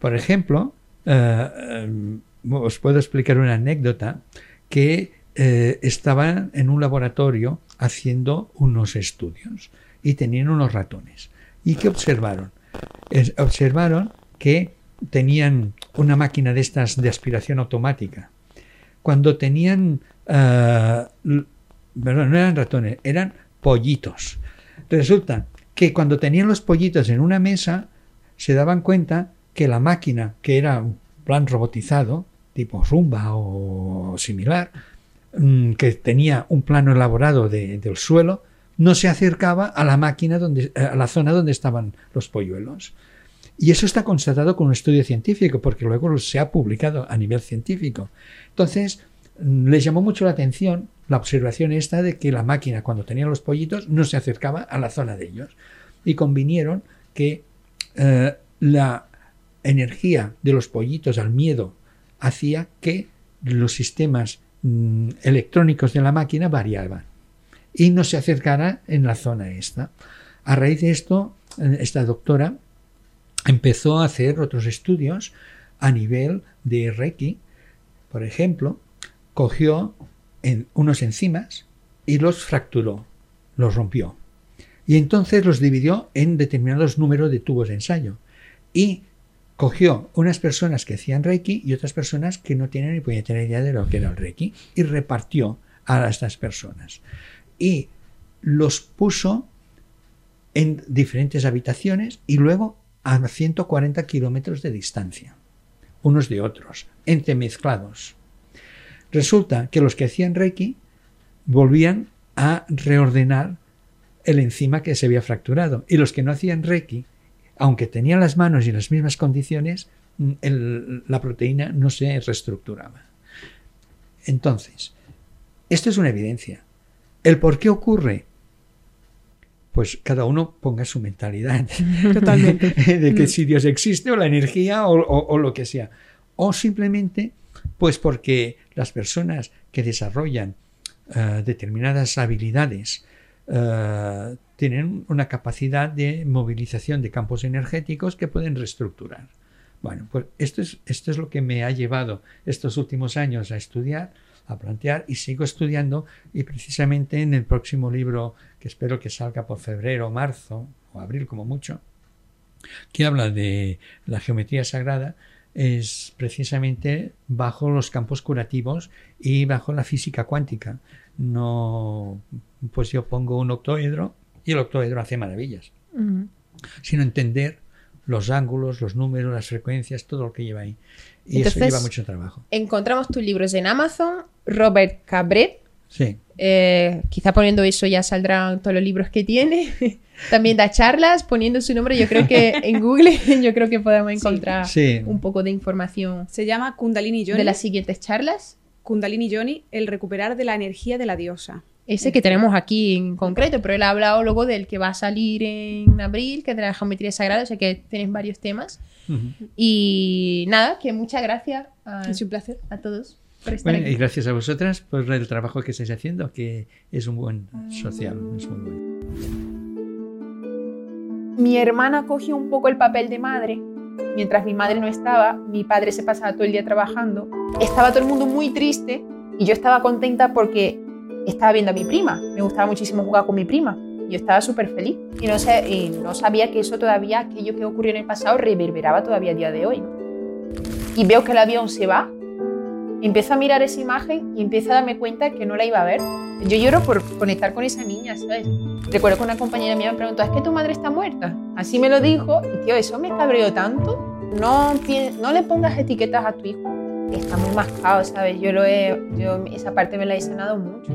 Por ejemplo, eh, eh, os puedo explicar una anécdota que eh, estaban en un laboratorio haciendo unos estudios y tenían unos ratones. ¿Y qué observaron? Observaron que tenían una máquina de estas de aspiración automática. Cuando tenían, l- perdón, no eran ratones, eran pollitos. Resulta que cuando tenían los pollitos en una mesa, se daban cuenta que la máquina, que era un plan robotizado, tipo Rumba o similar, mm, que tenía un plano elaborado de- del suelo, no se acercaba a la máquina donde, a la zona donde estaban los polluelos. Y eso está constatado con un estudio científico, porque luego se ha publicado a nivel científico. Entonces, les llamó mucho la atención la observación esta de que la máquina, cuando tenía los pollitos, no se acercaba a la zona de ellos. Y convinieron que eh, la energía de los pollitos al miedo hacía que los sistemas mm, electrónicos de la máquina variaban y no se acercara en la zona esta. A raíz de esto, eh, esta doctora empezó a hacer otros estudios a nivel de Reiki. Por ejemplo, cogió unos enzimas y los fracturó, los rompió. Y entonces los dividió en determinados números de tubos de ensayo. Y cogió unas personas que hacían Reiki y otras personas que no tienen ni puñetera idea de lo que era el Reiki y repartió a estas personas. Y los puso en diferentes habitaciones y luego a 140 kilómetros de distancia, unos de otros, entremezclados. Resulta que los que hacían Reiki volvían a reordenar el enzima que se había fracturado y los que no hacían Reiki, aunque tenían las manos y las mismas condiciones, mm, la proteína no se reestructuraba. Entonces, Esto es una evidencia. ¿El por qué ocurre? Pues cada uno ponga su mentalidad Totalmente. de que Mm. si Dios existe o la energía o, o- o lo que sea. O simplemente, pues porque las personas que desarrollan eh, determinadas habilidades eh, tienen una capacidad de movilización de campos energéticos que pueden reestructurar. Bueno, pues esto es, esto es lo que me ha llevado estos últimos años a estudiar, a plantear y sigo estudiando y precisamente en el próximo libro que espero que salga por febrero marzo o abril como mucho, que habla de la geometría sagrada, es precisamente bajo los campos curativos y bajo la física cuántica. No, pues yo pongo un octoedro y el octoedro hace maravillas, sino entender los ángulos, los números, las frecuencias, todo lo que lleva ahí. Y eso lleva mucho trabajo. Encontramos tus libros en Amazon, Robert Cabret. Sí. eh, quizá poniendo eso ya saldrán todos los libros que tiene. También da charlas, poniendo su nombre. Yo creo que en Google, yo creo que podemos encontrar Sí. un poco de información Se llama Kundalini Johnny. de las siguientes charlas. Kundalini Johnny, el recuperar de la energía de la diosa. Ese que tenemos aquí en concreto, pero él ha hablado luego del que va a salir en abril, que es de la geometría sagrada, o sea que tienes varios temas. Y nada, que muchas gracias a, Es un placer. a todos por estar Bueno, y gracias a vosotras por el trabajo que estáis haciendo, que es un buen social, es muy bueno. Mi hermana cogió un poco el papel de madre. Mientras mi madre no estaba, mi padre se pasaba todo el día trabajando. Estaba todo el mundo muy triste y yo estaba contenta porque estaba viendo a mi prima. Me gustaba muchísimo jugar con mi prima. Yo estaba súper feliz y no, sé, y no sabía que eso todavía, aquello que ocurrió en el pasado, reverberaba todavía a día de hoy. Y veo que el avión se va, empiezo a mirar esa imagen y empiezo a darme cuenta que no la iba a ver. Yo lloro por conectar con esa niña, ¿sabes? Recuerdo que una compañera mía me preguntó, ¿es que tu madre está muerta? Así me lo dijo y tío, eso me cabreó tanto. No, no le pongas etiquetas a tu hijo. Está muy mascado, ¿sabes? Yo, lo he, yo esa parte me la he sanado mucho.